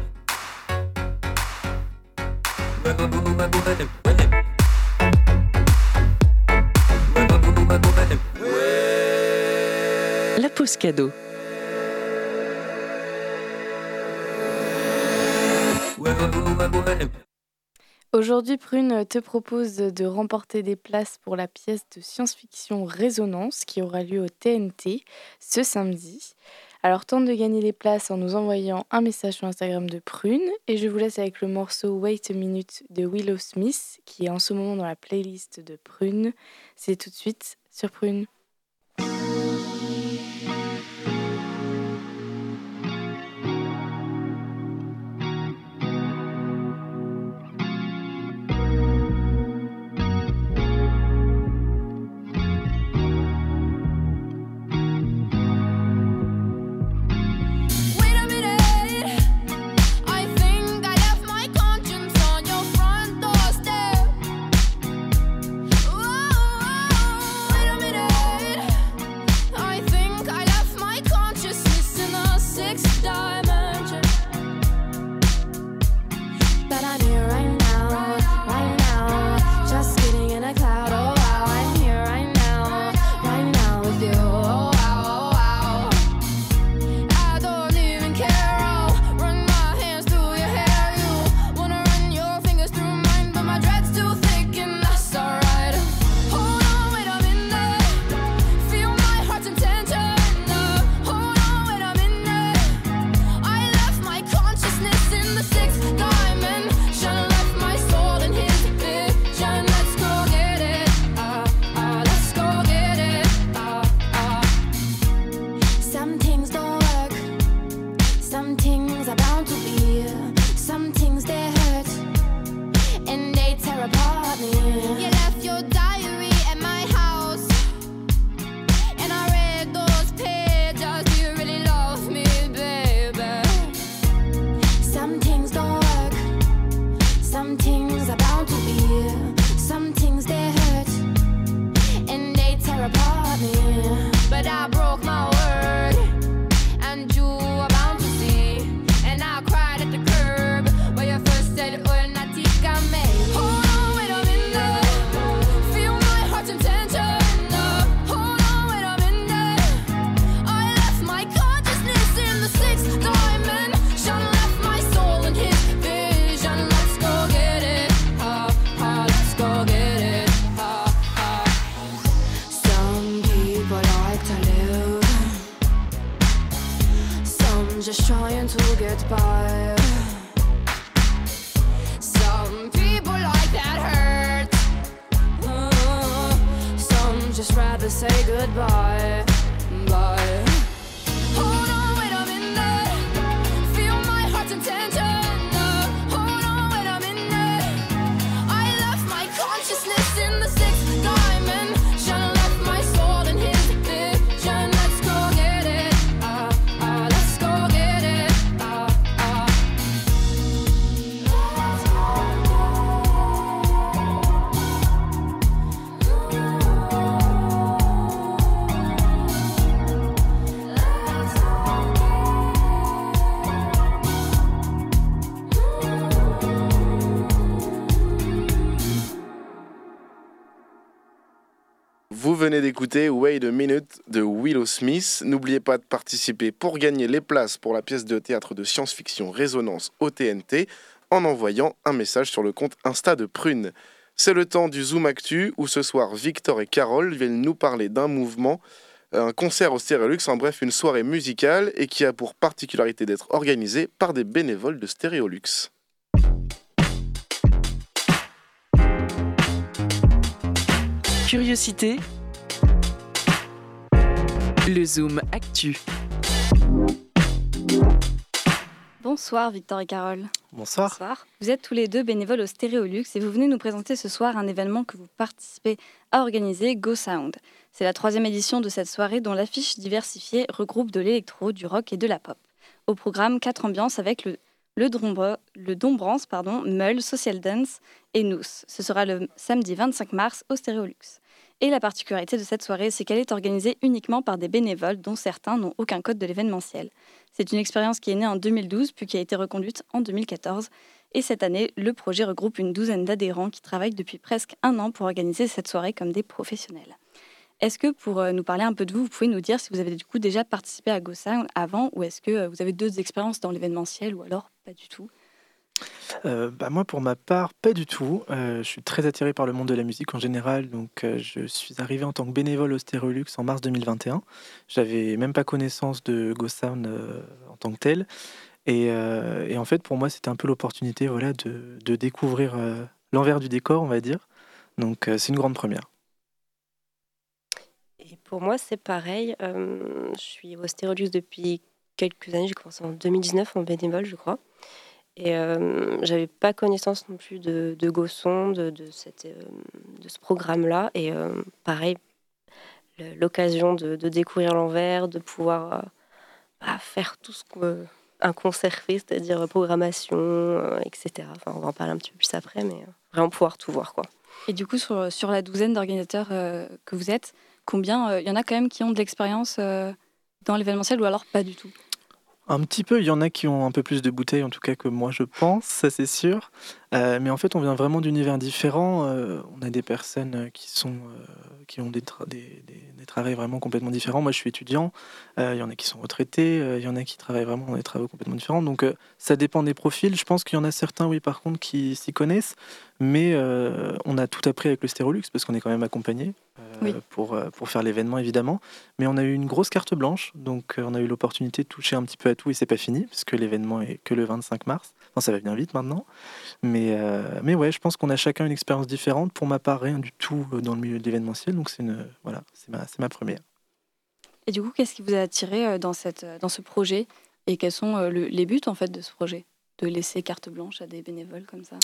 La cadeau. Aujourd'hui, Prune te propose de remporter des places pour la pièce de science-fiction Résonance qui aura lieu au TNT ce samedi. Alors tente de gagner les places en nous envoyant un message sur Instagram de Prune et je vous laisse avec le morceau Wait a Minute de Willow Smith qui est en ce moment dans la playlist de Prune. C'est tout de suite sur Prune. D'écouter Wait a Minute de Willow Smith. N'oubliez pas de participer pour gagner les places pour la pièce de théâtre de science-fiction Résonance au TNT en envoyant un message sur le compte Insta de Prune. C'est le temps du Zoom Actu où ce soir Victor et Carole viennent nous parler d'un mouvement, un concert au Stéréolux, en bref une soirée musicale et qui a pour particularité d'être organisée par des bénévoles de Stéréolux. Curiosité. Le Zoom Actu. Bonsoir Victor et Carole. Bonsoir. Bonsoir. Vous êtes tous les deux bénévoles au Stéréolux et vous venez nous présenter ce soir un événement que vous participez à organiser, Go Sound. C'est la troisième édition de cette soirée dont l'affiche diversifiée regroupe de l'électro, du rock et de la pop. Au programme, quatre ambiances avec le le, Dombrance, pardon, Meul, Social Dance et Nous. Ce sera le samedi 25 mars au Stéréolux. Et la particularité de cette soirée, c'est qu'elle est organisée uniquement par des bénévoles dont certains n'ont aucun code de l'événementiel. C'est une expérience qui est née en 2012 puis qui a été reconduite en 2014. Et cette année, le projet regroupe une douzaine d'adhérents qui travaillent depuis presque un an pour organiser cette soirée comme des professionnels. Est-ce que pour euh, nous parler un peu de vous, vous pouvez nous dire si vous avez du coup déjà participé à GoSound avant ou est-ce que euh, vous avez d'autres expériences dans l'événementiel ou alors pas du tout? Euh, bah moi, pour ma part, pas du tout. je suis très attiré par le monde de la musique en général. Donc, je suis arrivé en tant que bénévole au Stereolux en mars 2021. J'avais même pas connaissance de GoSound en tant que tel. Et, en fait, pour moi, c'était un peu l'opportunité voilà, de, de découvrir l'envers du décor, on va dire. Donc, c'est une grande première. Et pour moi, c'est pareil. Euh, je suis au Stérolux depuis quelques années. J'ai commencé en 2019 en bénévole, je crois. Et euh, j'avais pas connaissance non plus de, de Gosson, de, euh, ce programme-là. Et euh, pareil, l'occasion de, découvrir l'envers, de pouvoir bah, faire tout ce qu'un concert fait, c'est-à-dire programmation, etc. On va en parler un petit peu plus après, mais vraiment pouvoir tout voir. quoi. Et du coup, sur, la douzaine d'organisateurs que vous êtes, combien il euh, y en a quand même qui ont de l'expérience euh, dans l'événementiel ou alors pas du tout? Un petit peu, il y en a qui ont un peu plus de bouteilles, en tout cas que moi je pense, ça c'est sûr. Euh, mais en fait, on vient vraiment d'univers différents. on a des personnes qui sont qui ont des, des, des, travails vraiment complètement différents. Moi, je suis étudiant. Il y en a qui sont retraités. Il y en a qui travaillent vraiment dans des travaux complètement différents. Donc, ça dépend des profils. Je pense qu'il y en a certains, oui, par contre, qui s'y connaissent. Mais on a tout appris avec le Stérolux parce qu'on est quand même accompagné. Euh, pour, euh, pour faire l'événement évidemment. Mais on a eu une grosse carte blanche, donc euh, on a eu l'opportunité de toucher un petit peu à tout et c'est pas fini, puisque l'événement est que le 25 mars. Enfin, ça va bien vite maintenant. Mais, mais ouais, je pense qu'on a chacun une expérience différente. Pour ma part, rien du tout dans le milieu de l'événementiel, donc c'est une voilà, c'est ma, ma première. Et du coup, qu'est-ce qui vous a attiré dans, cette, dans ce projet? Et quels sont les buts en fait de ce projet? De laisser carte blanche à des bénévoles comme ça?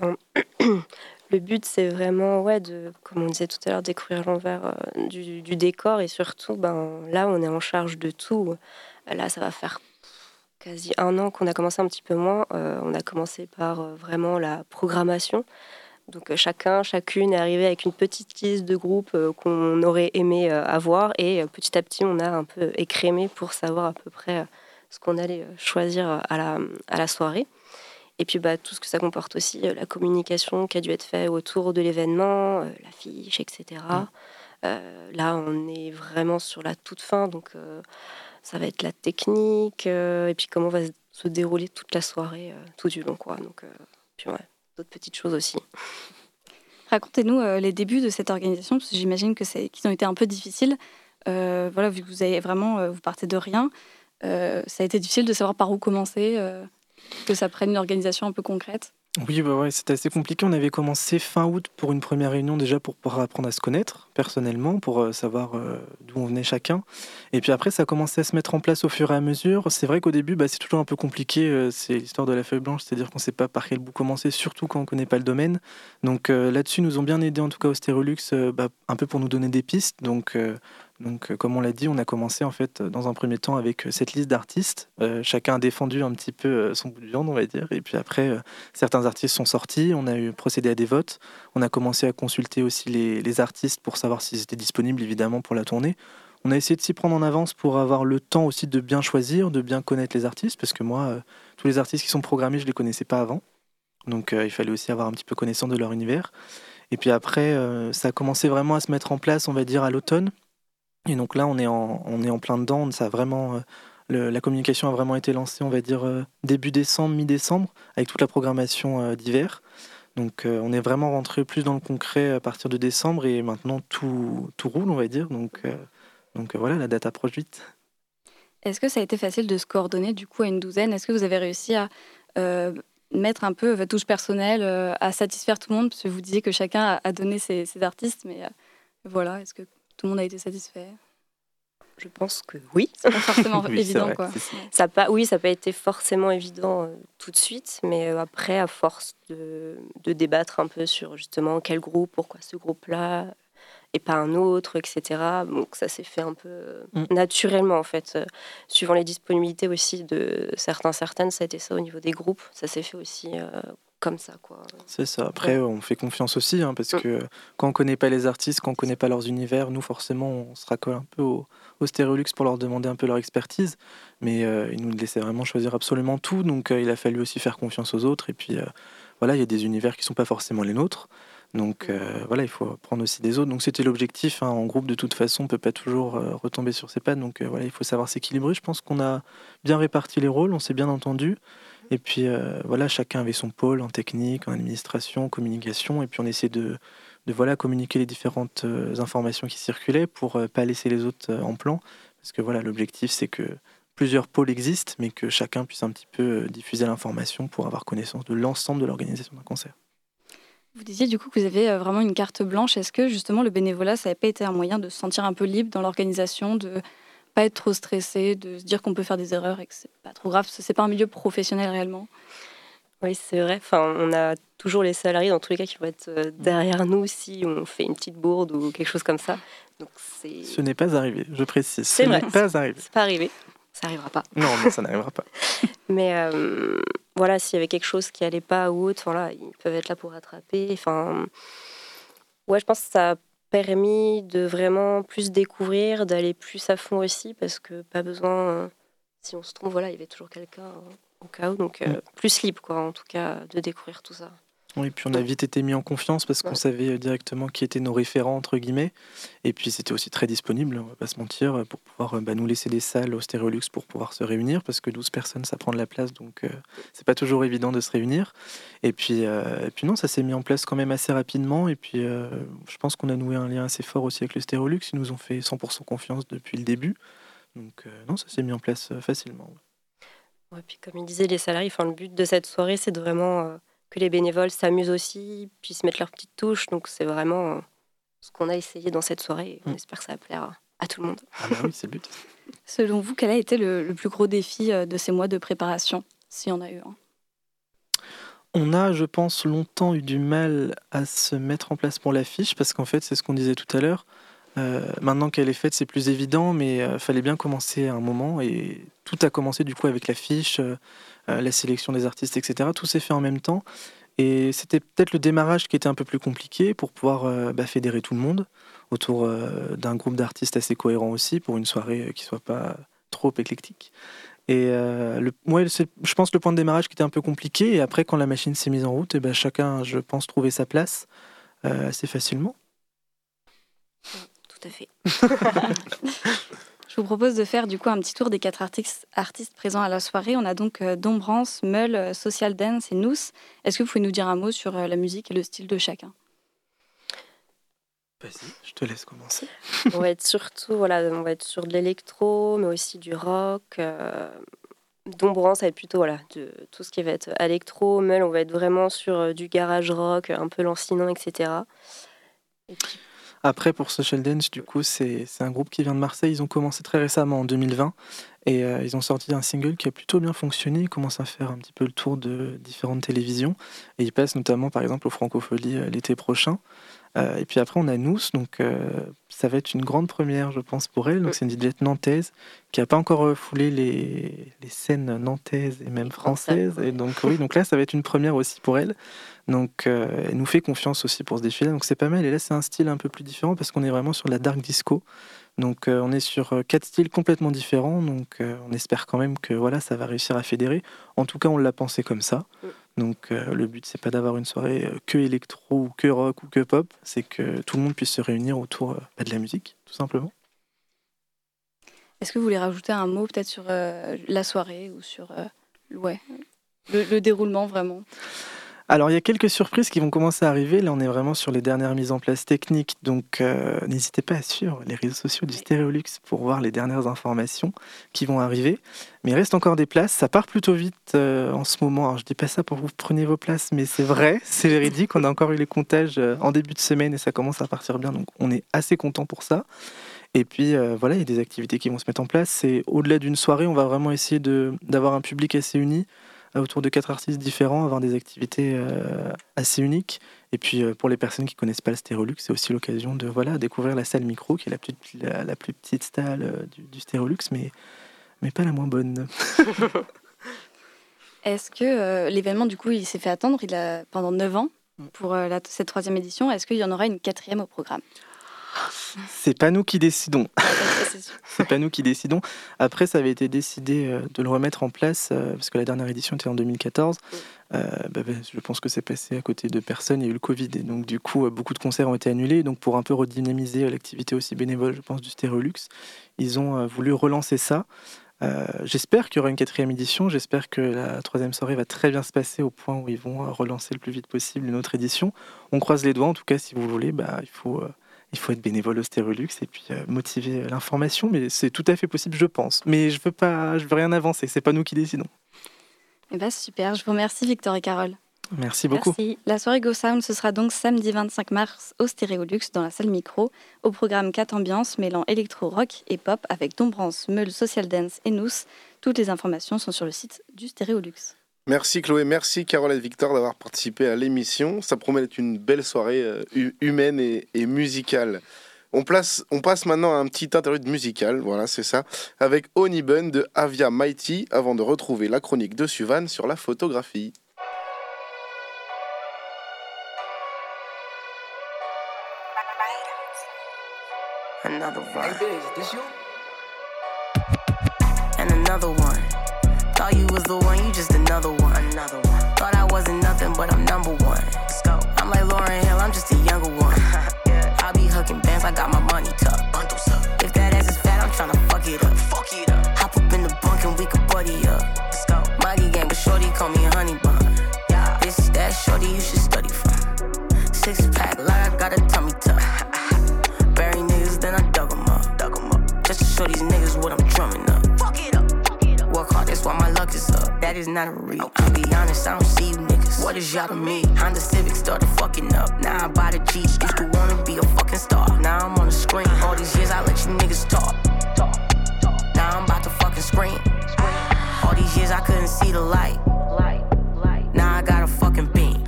Ben, le but, c'est vraiment, ouais, de, comme on disait tout à l'heure, découvrir l'envers euh, du, décor et surtout, ben, là, on est en charge de tout. Là, ça va faire quasi un an qu'on a commencé un petit peu moins. Euh, on a commencé par euh, vraiment la programmation. Donc chacun, chacune est arrivé avec une petite liste de groupes qu'on aurait aimé avoir et petit à petit, on a un peu écrémé pour savoir à peu près ce qu'on allait choisir à la, à la soirée. Et puis bah, tout ce que ça comporte aussi, euh, la communication qui a dû être faite autour de l'événement, euh, l'affiche, etc. Mm. Euh, là, on est vraiment sur la toute fin, donc ça va être la technique, et puis comment va se dérouler toute la soirée, tout du long. Quoi. Donc, puis ouais, d'autres petites choses aussi. Racontez-nous les débuts de cette organisation, parce que j'imagine que qu'ils ont été un peu difficiles. voilà, vu que vous avez vraiment, vous partez de rien, ça a été difficile de savoir par où commencer que ça prenne une organisation un peu concrète oui, bah c'était assez compliqué. On avait commencé fin août pour une première réunion déjà pour pouvoir apprendre à se connaître personnellement, pour euh, savoir euh, d'où on venait chacun. Et puis après, ça a commencé à se mettre en place au fur et à mesure. C'est vrai qu'au début, bah, c'est toujours un peu compliqué. Euh, c'est l'histoire de la feuille blanche, c'est-à-dire qu'on ne sait pas par quel bout commencer, surtout quand on ne connaît pas le domaine. Donc là-dessus, nous ont bien aidé en tout cas au Stérolux, bah, un peu pour nous donner des pistes. Donc donc, euh, comme on l'a dit, on a commencé en fait dans un premier temps avec euh, cette liste d'artistes. Euh, chacun a défendu un petit peu son bout de viande, on va dire. Et puis après, certains artistes sont sortis. On a procédé à des votes. On a commencé à consulter aussi les, artistes pour savoir s'ils étaient disponibles, évidemment, pour la tournée. On a essayé de s'y prendre en avance pour avoir le temps aussi de bien choisir, de bien connaître les artistes, parce que moi, tous les artistes qui sont programmés, je les connaissais pas avant. Donc, il fallait aussi avoir un petit peu connaissance de leur univers. Et puis après, ça a commencé vraiment à se mettre en place, on va dire, à l'automne. Et donc là, on est en, on est en plein dedans. Ça vraiment, la communication a vraiment été lancée, on va dire, début décembre, mi-décembre, avec toute la programmation d'hiver. Donc on est vraiment rentré plus dans le concret à partir de décembre et maintenant tout, roule, on va dire. Donc, voilà, la date approche vite. Est-ce que ça a été facile de se coordonner du coup à une douzaine? Est-ce que vous avez réussi à euh, mettre un peu votre touche personnelle, euh, à satisfaire tout le monde? Parce que vous disiez que chacun a, donné ses, artistes, mais euh, voilà, est-ce que tout le monde a été satisfait je pense que oui. C'est pas forcément évident, quoi. Ça pas, oui, ça n'a pas été forcément évident tout de suite, mais après, à force de, de, débattre un peu sur justement quel groupe, pourquoi ce groupe-là, et pas un autre, etc. Donc ça s'est fait un peu euh, mm. naturellement en fait, euh, suivant les disponibilités aussi de certains, certaines, ça a été ça au niveau des groupes, ça s'est fait aussi euh, comme ça quoi. C'est ça. Après, on fait confiance aussi hein, parce mm. que quand on connaît pas les artistes, quand on connaît pas leurs univers, nous forcément on se raccole un peu au, au Stéréolux pour leur demander un peu leur expertise, mais ils nous laissaient vraiment choisir absolument tout, donc il a fallu aussi faire confiance aux autres et puis voilà, il y a des univers qui sont pas forcément les nôtres. Donc euh, voilà, il faut prendre aussi des autres. Donc c'était l'objectif. Hein. En groupe, de toute façon, on peut pas toujours euh, retomber sur ses pattes. Donc euh, voilà, il faut savoir s'équilibrer. Je pense qu'on a bien réparti les rôles, on s'est bien entendu. Et puis voilà, chacun avait son pôle en technique, en administration, en communication. Et puis on essaie de, voilà, communiquer les différentes informations qui circulaient pour pas laisser les autres en plan. Parce que voilà, l'objectif c'est que plusieurs pôles existent, mais que chacun puisse un petit peu diffuser l'information pour avoir connaissance de l'ensemble de l'organisation d'un concert. Vous disiez du coup que vous avez euh, vraiment une carte blanche. Est-ce que justement le bénévolat, ça n'a pas été un moyen de se sentir un peu libre dans l'organisation, de pas être trop stressé, de se dire qu'on peut faire des erreurs et que c'est pas trop grave, c'est pas un milieu professionnel réellement Oui, c'est vrai. Enfin, on a toujours les salariés dans tous les cas qui vont être euh, derrière nous si on fait une petite bourde ou quelque chose comme ça. Donc Ce n'est pas arrivé, je précise. Ce n'est pas arrivé. C'est pas arrivé. Ça n'arrivera pas. Non, mais ça n'arrivera pas. mais euh, voilà, s'il y avait quelque chose qui allait pas ou autre, voilà, ils peuvent être là pour rattraper. Enfin, ouais, je pense que ça permis de vraiment plus découvrir, d'aller plus à fond aussi, parce que pas besoin, euh, si on se trompe, voilà, il y avait toujours quelqu'un au cas où, donc euh, mm. plus libre, quoi, en tout cas, de découvrir tout ça. Oui, puis on a vite été mis en confiance parce qu'on savait euh, directement qui étaient nos référents, entre guillemets. Et puis c'était aussi très disponible, on va pas se mentir, euh, pour pouvoir euh, bah, nous laisser des salles au Stéréolux pour pouvoir se réunir parce que 12 personnes, ça prend de la place, donc c'est pas toujours évident de se réunir. Et puis, et puis non, ça s'est mis en place quand même assez rapidement. Et puis je pense qu'on a noué un lien assez fort aussi avec le Stéréolux. Ils nous ont fait 100% confiance depuis le début. Donc non, ça s'est mis en place facilement. Ouais, puis comme il disait, les salariés, enfin, le but de cette soirée, c'est de vraiment que les bénévoles s'amusent aussi, puissent mettre leur petite touche. Donc c'est vraiment euh, ce qu'on a essayé dans cette soirée. On mm. espère que ça va plaire à tout le monde. Ah bah oui, c'est le but. Selon vous, quel a été le, plus gros défi euh, de ces mois de préparation, s'il y en a eu un? On a, je pense, longtemps eu du mal à se mettre en place pour l'affiche, parce qu'en fait, c'est ce qu'on disait tout à l'heure. Euh, maintenant qu'elle est faite, c'est plus évident, mais il fallait bien commencer à un moment, et tout a commencé du coup avec l'affiche, euh, la sélection des artistes, etc. Tout s'est fait en même temps. Et c'était peut-être le démarrage qui était un peu plus compliqué pour pouvoir euh, bah, fédérer tout le monde autour euh, d'un groupe d'artistes assez cohérent aussi pour une soirée qui soit pas trop éclectique. Et le, ouais, je pense le point de démarrage qui était un peu compliqué. Et après, quand la machine s'est mise en route, et ben, chacun, je pense, trouvait sa place assez facilement. Tout à fait. Je vous propose de faire du coup un petit tour des quatre artistes, artistes présents à la soirée. On a donc euh, Dombrance, Meul, euh, Social Dance et Nous. Est-ce que vous pouvez nous dire un mot sur euh, la musique et le style de chacun? Vas-y, je te laisse commencer. on va être surtout, voilà, on va être sur de l'électro, mais aussi du rock. Dombrance, ça va être plutôt voilà, de, tout ce qui va être électro. Meul, on va être vraiment sur du garage rock, un peu lancinant, etc. Et puis après, pour Social Dance, du coup, c'est un groupe qui vient de Marseille. Ils ont commencé très récemment, en 2020. Et euh, ils ont sorti un single qui a plutôt bien fonctionné. Ils commencent à faire un petit peu le tour de différentes télévisions. Et ils passent notamment, par exemple, au Francofolie euh, l'été prochain. Euh, et puis après, on a Nous. Donc, ça va être une grande première, je pense, pour elle. Donc, c'est une DJ nantaise qui n'a pas encore foulé les, les, scènes nantaises et même françaises. Et donc, oui, donc là, ça va être une première aussi pour elle. Donc, euh, elle nous fait confiance aussi pour ce défilé. Donc, c'est pas mal. Et là, c'est un style un peu plus différent parce qu'on est vraiment sur la dark disco. Donc, euh, on est sur euh, quatre styles complètement différents. Donc, on espère quand même que voilà, ça va réussir à fédérer. En tout cas, on l'a pensé comme ça. Donc, le but, c'est pas d'avoir une soirée que électro ou que rock ou que pop. C'est que tout le monde puisse se réunir autour bah, de la musique, tout simplement. Est-ce que vous voulez rajouter un mot peut-être sur la soirée ou sur le déroulement vraiment? Alors, il y a quelques surprises qui vont commencer à arriver. Là, on est vraiment sur les dernières mises en place techniques. Donc, euh, n'hésitez pas à suivre les réseaux sociaux du Stéréolux pour voir les dernières informations qui vont arriver. Mais il reste encore des places. Ça part plutôt vite euh, en ce moment. Alors, je dis pas ça pour vous prenez vos places, mais c'est vrai, c'est véridique. On a encore eu les comptages euh, en début de semaine et ça commence à partir bien. Donc, on est assez content pour ça. Et puis voilà, il y a des activités qui vont se mettre en place. C'est au-delà d'une soirée, on va vraiment essayer d'avoir un public assez uni autour de quatre artistes différents, avoir des activités euh, assez uniques. Et puis euh, pour les personnes qui connaissent pas le Stérolux, c'est aussi l'occasion de voilà découvrir la salle micro, qui est la plus, la, plus petite salle euh, du, du Stérolux, mais, mais pas la moins bonne. Est-ce que l'événement, du coup, il s'est fait attendre il a, pendant 9 ans mm. pour cette troisième édition Est-ce qu'il y en aura une quatrième au programme? C'est pas nous qui décidons. c'est pas nous qui décidons. Après, ça avait été décidé euh, de le remettre en place euh, parce que la dernière édition était en 2014. Euh, bah, bah, je pense que c'est passé à côté de personne. Il y a eu le Covid et donc du coup, beaucoup de concerts ont été annulés. Donc pour un peu redynamiser l'activité aussi bénévole, je pense du Stérolux, ils ont voulu relancer ça. j'espère qu'il y aura une quatrième édition. J'espère que la troisième soirée va très bien se passer au point où ils vont relancer le plus vite possible une autre édition. On croise les doigts. En tout cas, si vous voulez, bah, il faut il faut être bénévole au Stérolux et puis euh, motiver l'information, mais c'est tout à fait possible, je pense. Mais je veux pas, je veux rien avancer, c'est pas nous qui décidons. Eh ben super, je vous remercie Victor et Carole. Merci beaucoup. Merci. La soirée Go Sound, ce sera donc samedi 25 mars au Stéréolux dans la salle micro, au programme 4 ambiances mêlant électro, rock et pop avec Dombrance, Meule, Social Dance et Nous. Toutes les informations sont sur le site du Stéréolux. Merci Chloé, merci Carole et Victor d'avoir participé à l'émission. Ça promet d'être une belle soirée euh, humaine et, musicale. On, place, on, passe maintenant à un petit interlude musical, voilà c'est ça, avec Onibun de Avia Mighty avant de retrouver la chronique de Suvan sur la photographie. Another one. Thought you was the one, you just another one. Another one. Thought I wasn't nothing, but I'm number one. Let's go. I'm like Lauren Hill, I'm just a younger one. yeah. I be hooking bands, I got my money tucked. If that ass is fat, I'm tryna fuck it up. Fuck it up. Hop up in the bunk and we can buddy up. Let's go. Mighty gang, but shorty call me honey bun. Yeah. This is that shorty you should study from. Six pack like I got a tummy tuck. Bury niggas, then I dug them up. Dug them up. Just to show these niggas what I'm drumming up why my luck is up. That is not a real. I'll be honest, I don't see you niggas. What is y'all to me? Honda Civic started fucking up. Now I buy the Jeep. Used to wanna be a fucking star. Now I'm on the screen. All these years I let you niggas talk. Talk. Now I'm about to fucking scream. All these years I couldn't see the light. Now I got a fucking beam.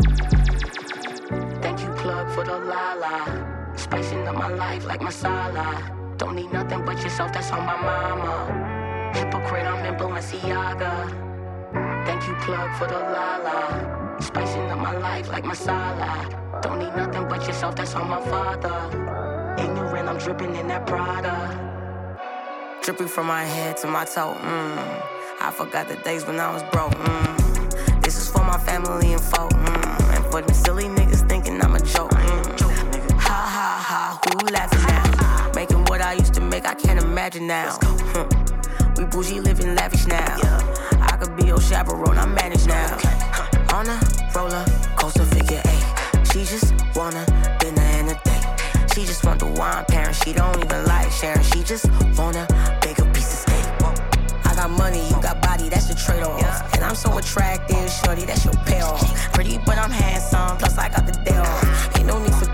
Thank you, plug, for the la la. Spicing up my life like masala. Don't need nothing but yourself, that's on my mama. Hypocrite, I'm in Balenciaga. Thank you, plug, for the la la. Spicing up my life like masala. Don't need nothing but yourself, that's all my father. Ignorant, I'm dripping in that Prada. Dripping from my head to my toe. Mm. I forgot the days when I was broke. Mm. This is for my family and folk. Mm. And for them silly niggas thinking I'm a joke. Mm. Ha ha ha, who laughing now? Making what I used to make, I can't imagine now. We bougie, living lavish now. Yeah. I could be your chaperone, I manage now. Okay. On a roller coaster figure eight. She just wanna dinner and a date. She just want the wine parent. She don't even like sharing. She just wanna bigger piece of steak. I got money, you got body, that's the trade-off. Yeah. And I'm so attractive, shorty, that's your payoff. Pretty, but I'm handsome, plus I got the off. Ain't no need for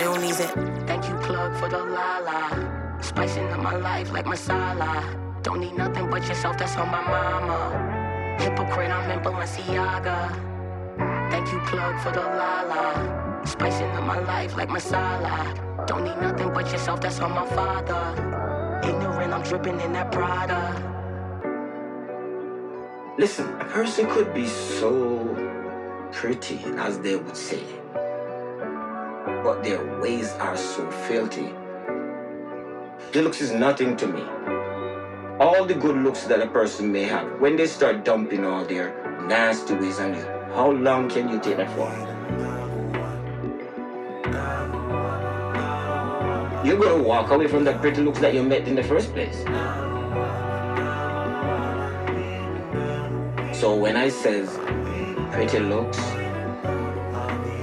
your knees it. Thank you, plug, for the la la. Spicing up my life like masala. Don't need nothing but yourself, that's on my mama. Hypocrite, I'm in Balenciaga. Thank you, plug, for the la la. Spicing up my life like masala. Don't need nothing but yourself, that's on my father. Ignorant, I'm dripping in that Prada. Listen, a person could be so pretty, as they would say, but their ways are so filthy. Looks is nothing to me. All the good looks that a person may have, when they start dumping all their nasty ways on you, how long can you take that for? You're gonna walk away from the pretty looks that you met in the first place. So when I says pretty looks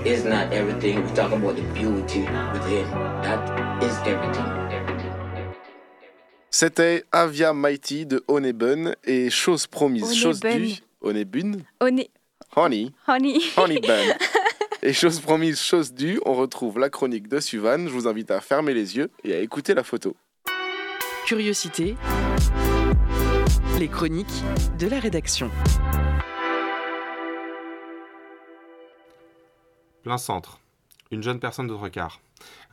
is not everything, we talk about the beauty within. That is everything. C'était Avia Mighty de Honeyben et chose promise, chose due. Honeyben Honey. Honey. Honey. Honeyben. Et chose promise, chose due, on retrouve la chronique de Suvan. Je vous invite à fermer les yeux et à écouter la photo. Curiosité. Les chroniques de la rédaction. Plein centre. Une jeune personne de trois.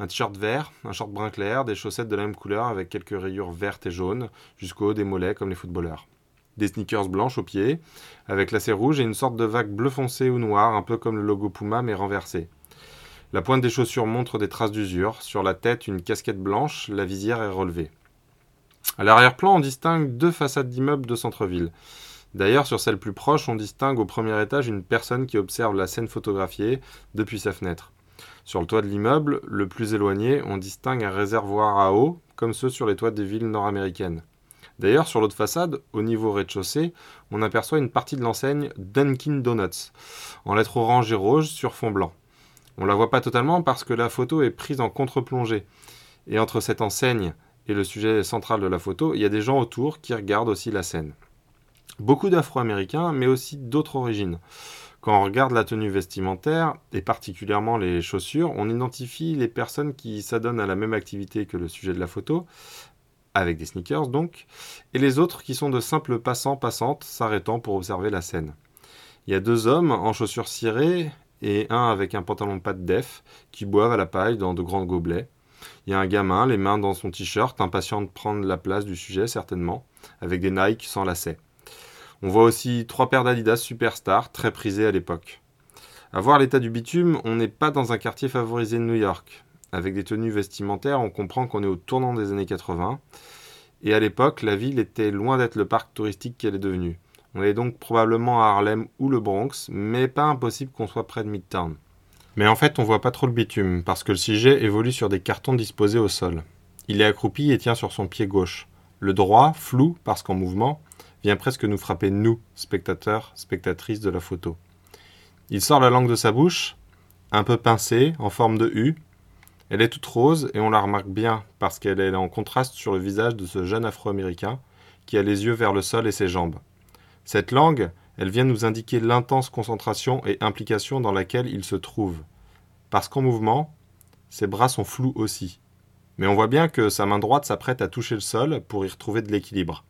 Un t-shirt vert, un short brun clair, des chaussettes de la même couleur avec quelques rayures vertes et jaunes jusqu'au haut des mollets comme les footballeurs. Des sneakers blanches aux pieds, avec lacets rouges et une sorte de vague bleu foncé ou noir, un peu comme le logo Puma mais renversé. La pointe des chaussures montre des traces d'usure. Sur la tête, une casquette blanche, la visière est relevée. À l'arrière-plan, on distingue deux façades d'immeubles de centre-ville. D'ailleurs, sur celle plus proche, on distingue au premier étage une personne qui observe la scène photographiée depuis sa fenêtre. Sur le toit de l'immeuble, le plus éloigné, on distingue un réservoir à eau, comme ceux sur les toits des villes nord-américaines. D'ailleurs, sur l'autre façade, au niveau rez-de-chaussée, on aperçoit une partie de l'enseigne Dunkin' Donuts, en lettres orange et rouge sur fond blanc. On la voit pas totalement parce que la photo est prise en contre-plongée. Et entre cette enseigne et le sujet central de la photo, il y a des gens autour qui regardent aussi la scène. Beaucoup d'Afro-Américains, mais aussi d'autres origines. Quand on regarde la tenue vestimentaire, et particulièrement les chaussures, on identifie les personnes qui s'adonnent à la même activité que le sujet de la photo, avec des sneakers donc, et les autres qui sont de simples passants-passantes s'arrêtant pour observer la scène. Il y a deux hommes en chaussures cirées et un avec un pantalon de pâte def qui boivent à la paille dans de grands gobelets. Il y a un gamin, les mains dans son t-shirt, impatient de prendre la place du sujet certainement, avec des Nike sans lacets. On voit aussi trois paires d'Adidas Superstar, très prisées à l'époque. À voir l'état du bitume, on n'est pas dans un quartier favorisé de New York. Avec des tenues vestimentaires, on comprend qu'on est au tournant des années 80. Et à l'époque, la ville était loin d'être le parc touristique qu'elle est devenue. On est donc probablement à Harlem ou le Bronx, mais pas impossible qu'on soit près de Midtown. Mais en fait, on voit pas trop le bitume, parce que le sujet évolue sur des cartons disposés au sol. Il est accroupi et tient sur son pied gauche. Le droit, flou, parce qu'en mouvement, vient presque nous frapper nous, spectateurs, spectatrices de la photo. Il sort la langue de sa bouche, un peu pincée, en forme de U. Elle est toute rose et on la remarque bien parce qu'elle est en contraste sur le visage de ce jeune afro-américain qui a les yeux vers le sol et ses jambes. Cette langue, elle vient nous indiquer l'intense concentration et implication dans laquelle il se trouve. Parce qu'en mouvement, ses bras sont flous aussi. Mais on voit bien que sa main droite s'apprête à toucher le sol pour y retrouver de l'équilibre.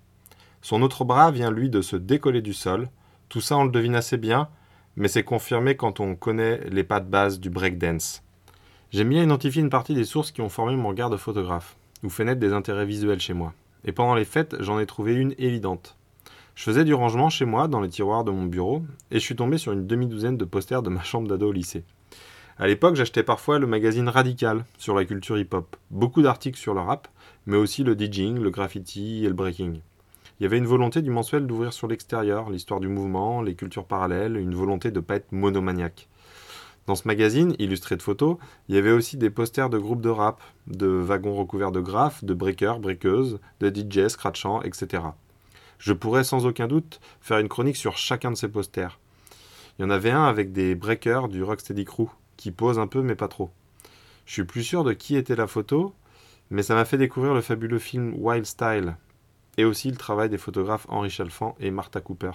Son autre bras vient lui de se décoller du sol. Tout ça on le devine assez bien, mais c'est confirmé quand on connaît les pas de base du breakdance. J'aime bien identifier une partie des sources qui ont formé mon regard de photographe, ou fait naître des intérêts visuels chez moi. Et pendant les fêtes, j'en ai trouvé une évidente. Je faisais du rangement chez moi dans les tiroirs de mon bureau, et je suis tombé sur une demi-douzaine de posters de ma chambre d'ado au lycée. À l'époque, j'achetais parfois le magazine Radical sur la culture hip-hop, beaucoup d'articles sur le rap, mais aussi le DJing, le graffiti et le breaking. Il y avait une volonté du mensuel d'ouvrir sur l'extérieur, l'histoire du mouvement, les cultures parallèles, une volonté de ne pas être monomaniaque. Dans ce magazine, illustré de photos, il y avait aussi des posters de groupes de rap, de wagons recouverts de graphes, de breakers, breakeuses, de DJ scratchants, etc. Je pourrais sans aucun doute faire une chronique sur chacun de ces posters. Il y en avait un avec des breakers du Rocksteady Crew, qui posent un peu mais pas trop. Je suis plus sûr de qui était la photo, mais ça m'a fait découvrir le fabuleux film Wild Style, et aussi le travail des photographes Henri Chalfant et Martha Cooper,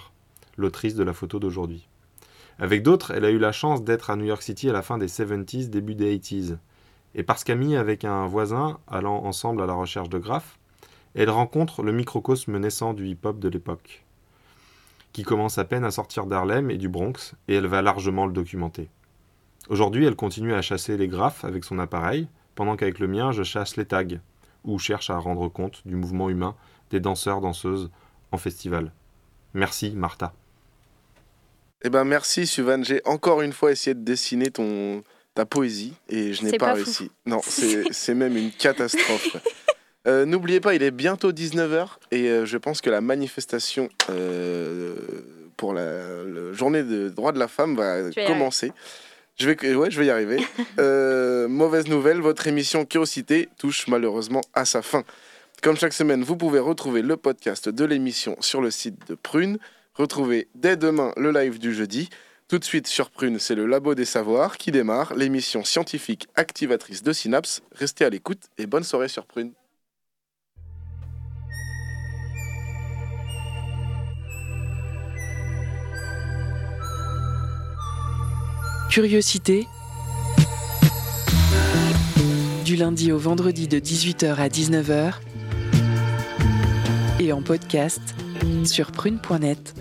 l'autrice de la photo d'aujourd'hui. Avec d'autres, elle a eu la chance d'être à New York City à la fin des 70s, début des 80s. Et parce qu'amie avec un voisin allant ensemble à la recherche de graphes, elle rencontre le microcosme naissant du hip-hop de l'époque, qui commence à peine à sortir d'Harlem et du Bronx, et elle va largement le documenter. Aujourd'hui, elle continue à chasser les graphes avec son appareil, pendant qu'avec le mien, je chasse les tags, ou cherchent à rendre compte du mouvement humain des danseurs, danseuses en festival. Merci Martha. Eh ben merci Suvan, j'ai encore une fois essayé de dessiner ton ta poésie et je n'ai pas, pas réussi. Non, c'est c'est même une catastrophe. Euh, N'oubliez pas, il est bientôt 19h et euh, je pense que la manifestation euh, pour la, la journée de droits de la femme va commencer. Je vais, ouais, je vais y arriver. Euh, mauvaise nouvelle, votre émission Curiosité touche malheureusement à sa fin. Comme chaque semaine, vous pouvez retrouver le podcast de l'émission sur le site de Prune. Retrouvez dès demain le live du jeudi. Tout de suite sur Prune, c'est le Labo des Savoirs qui démarre, l'émission scientifique activatrice de Synapse. Restez à l'écoute et bonne soirée sur Prune. Curiosité. Du lundi au vendredi de 18h à 19h et en podcast sur prune.net.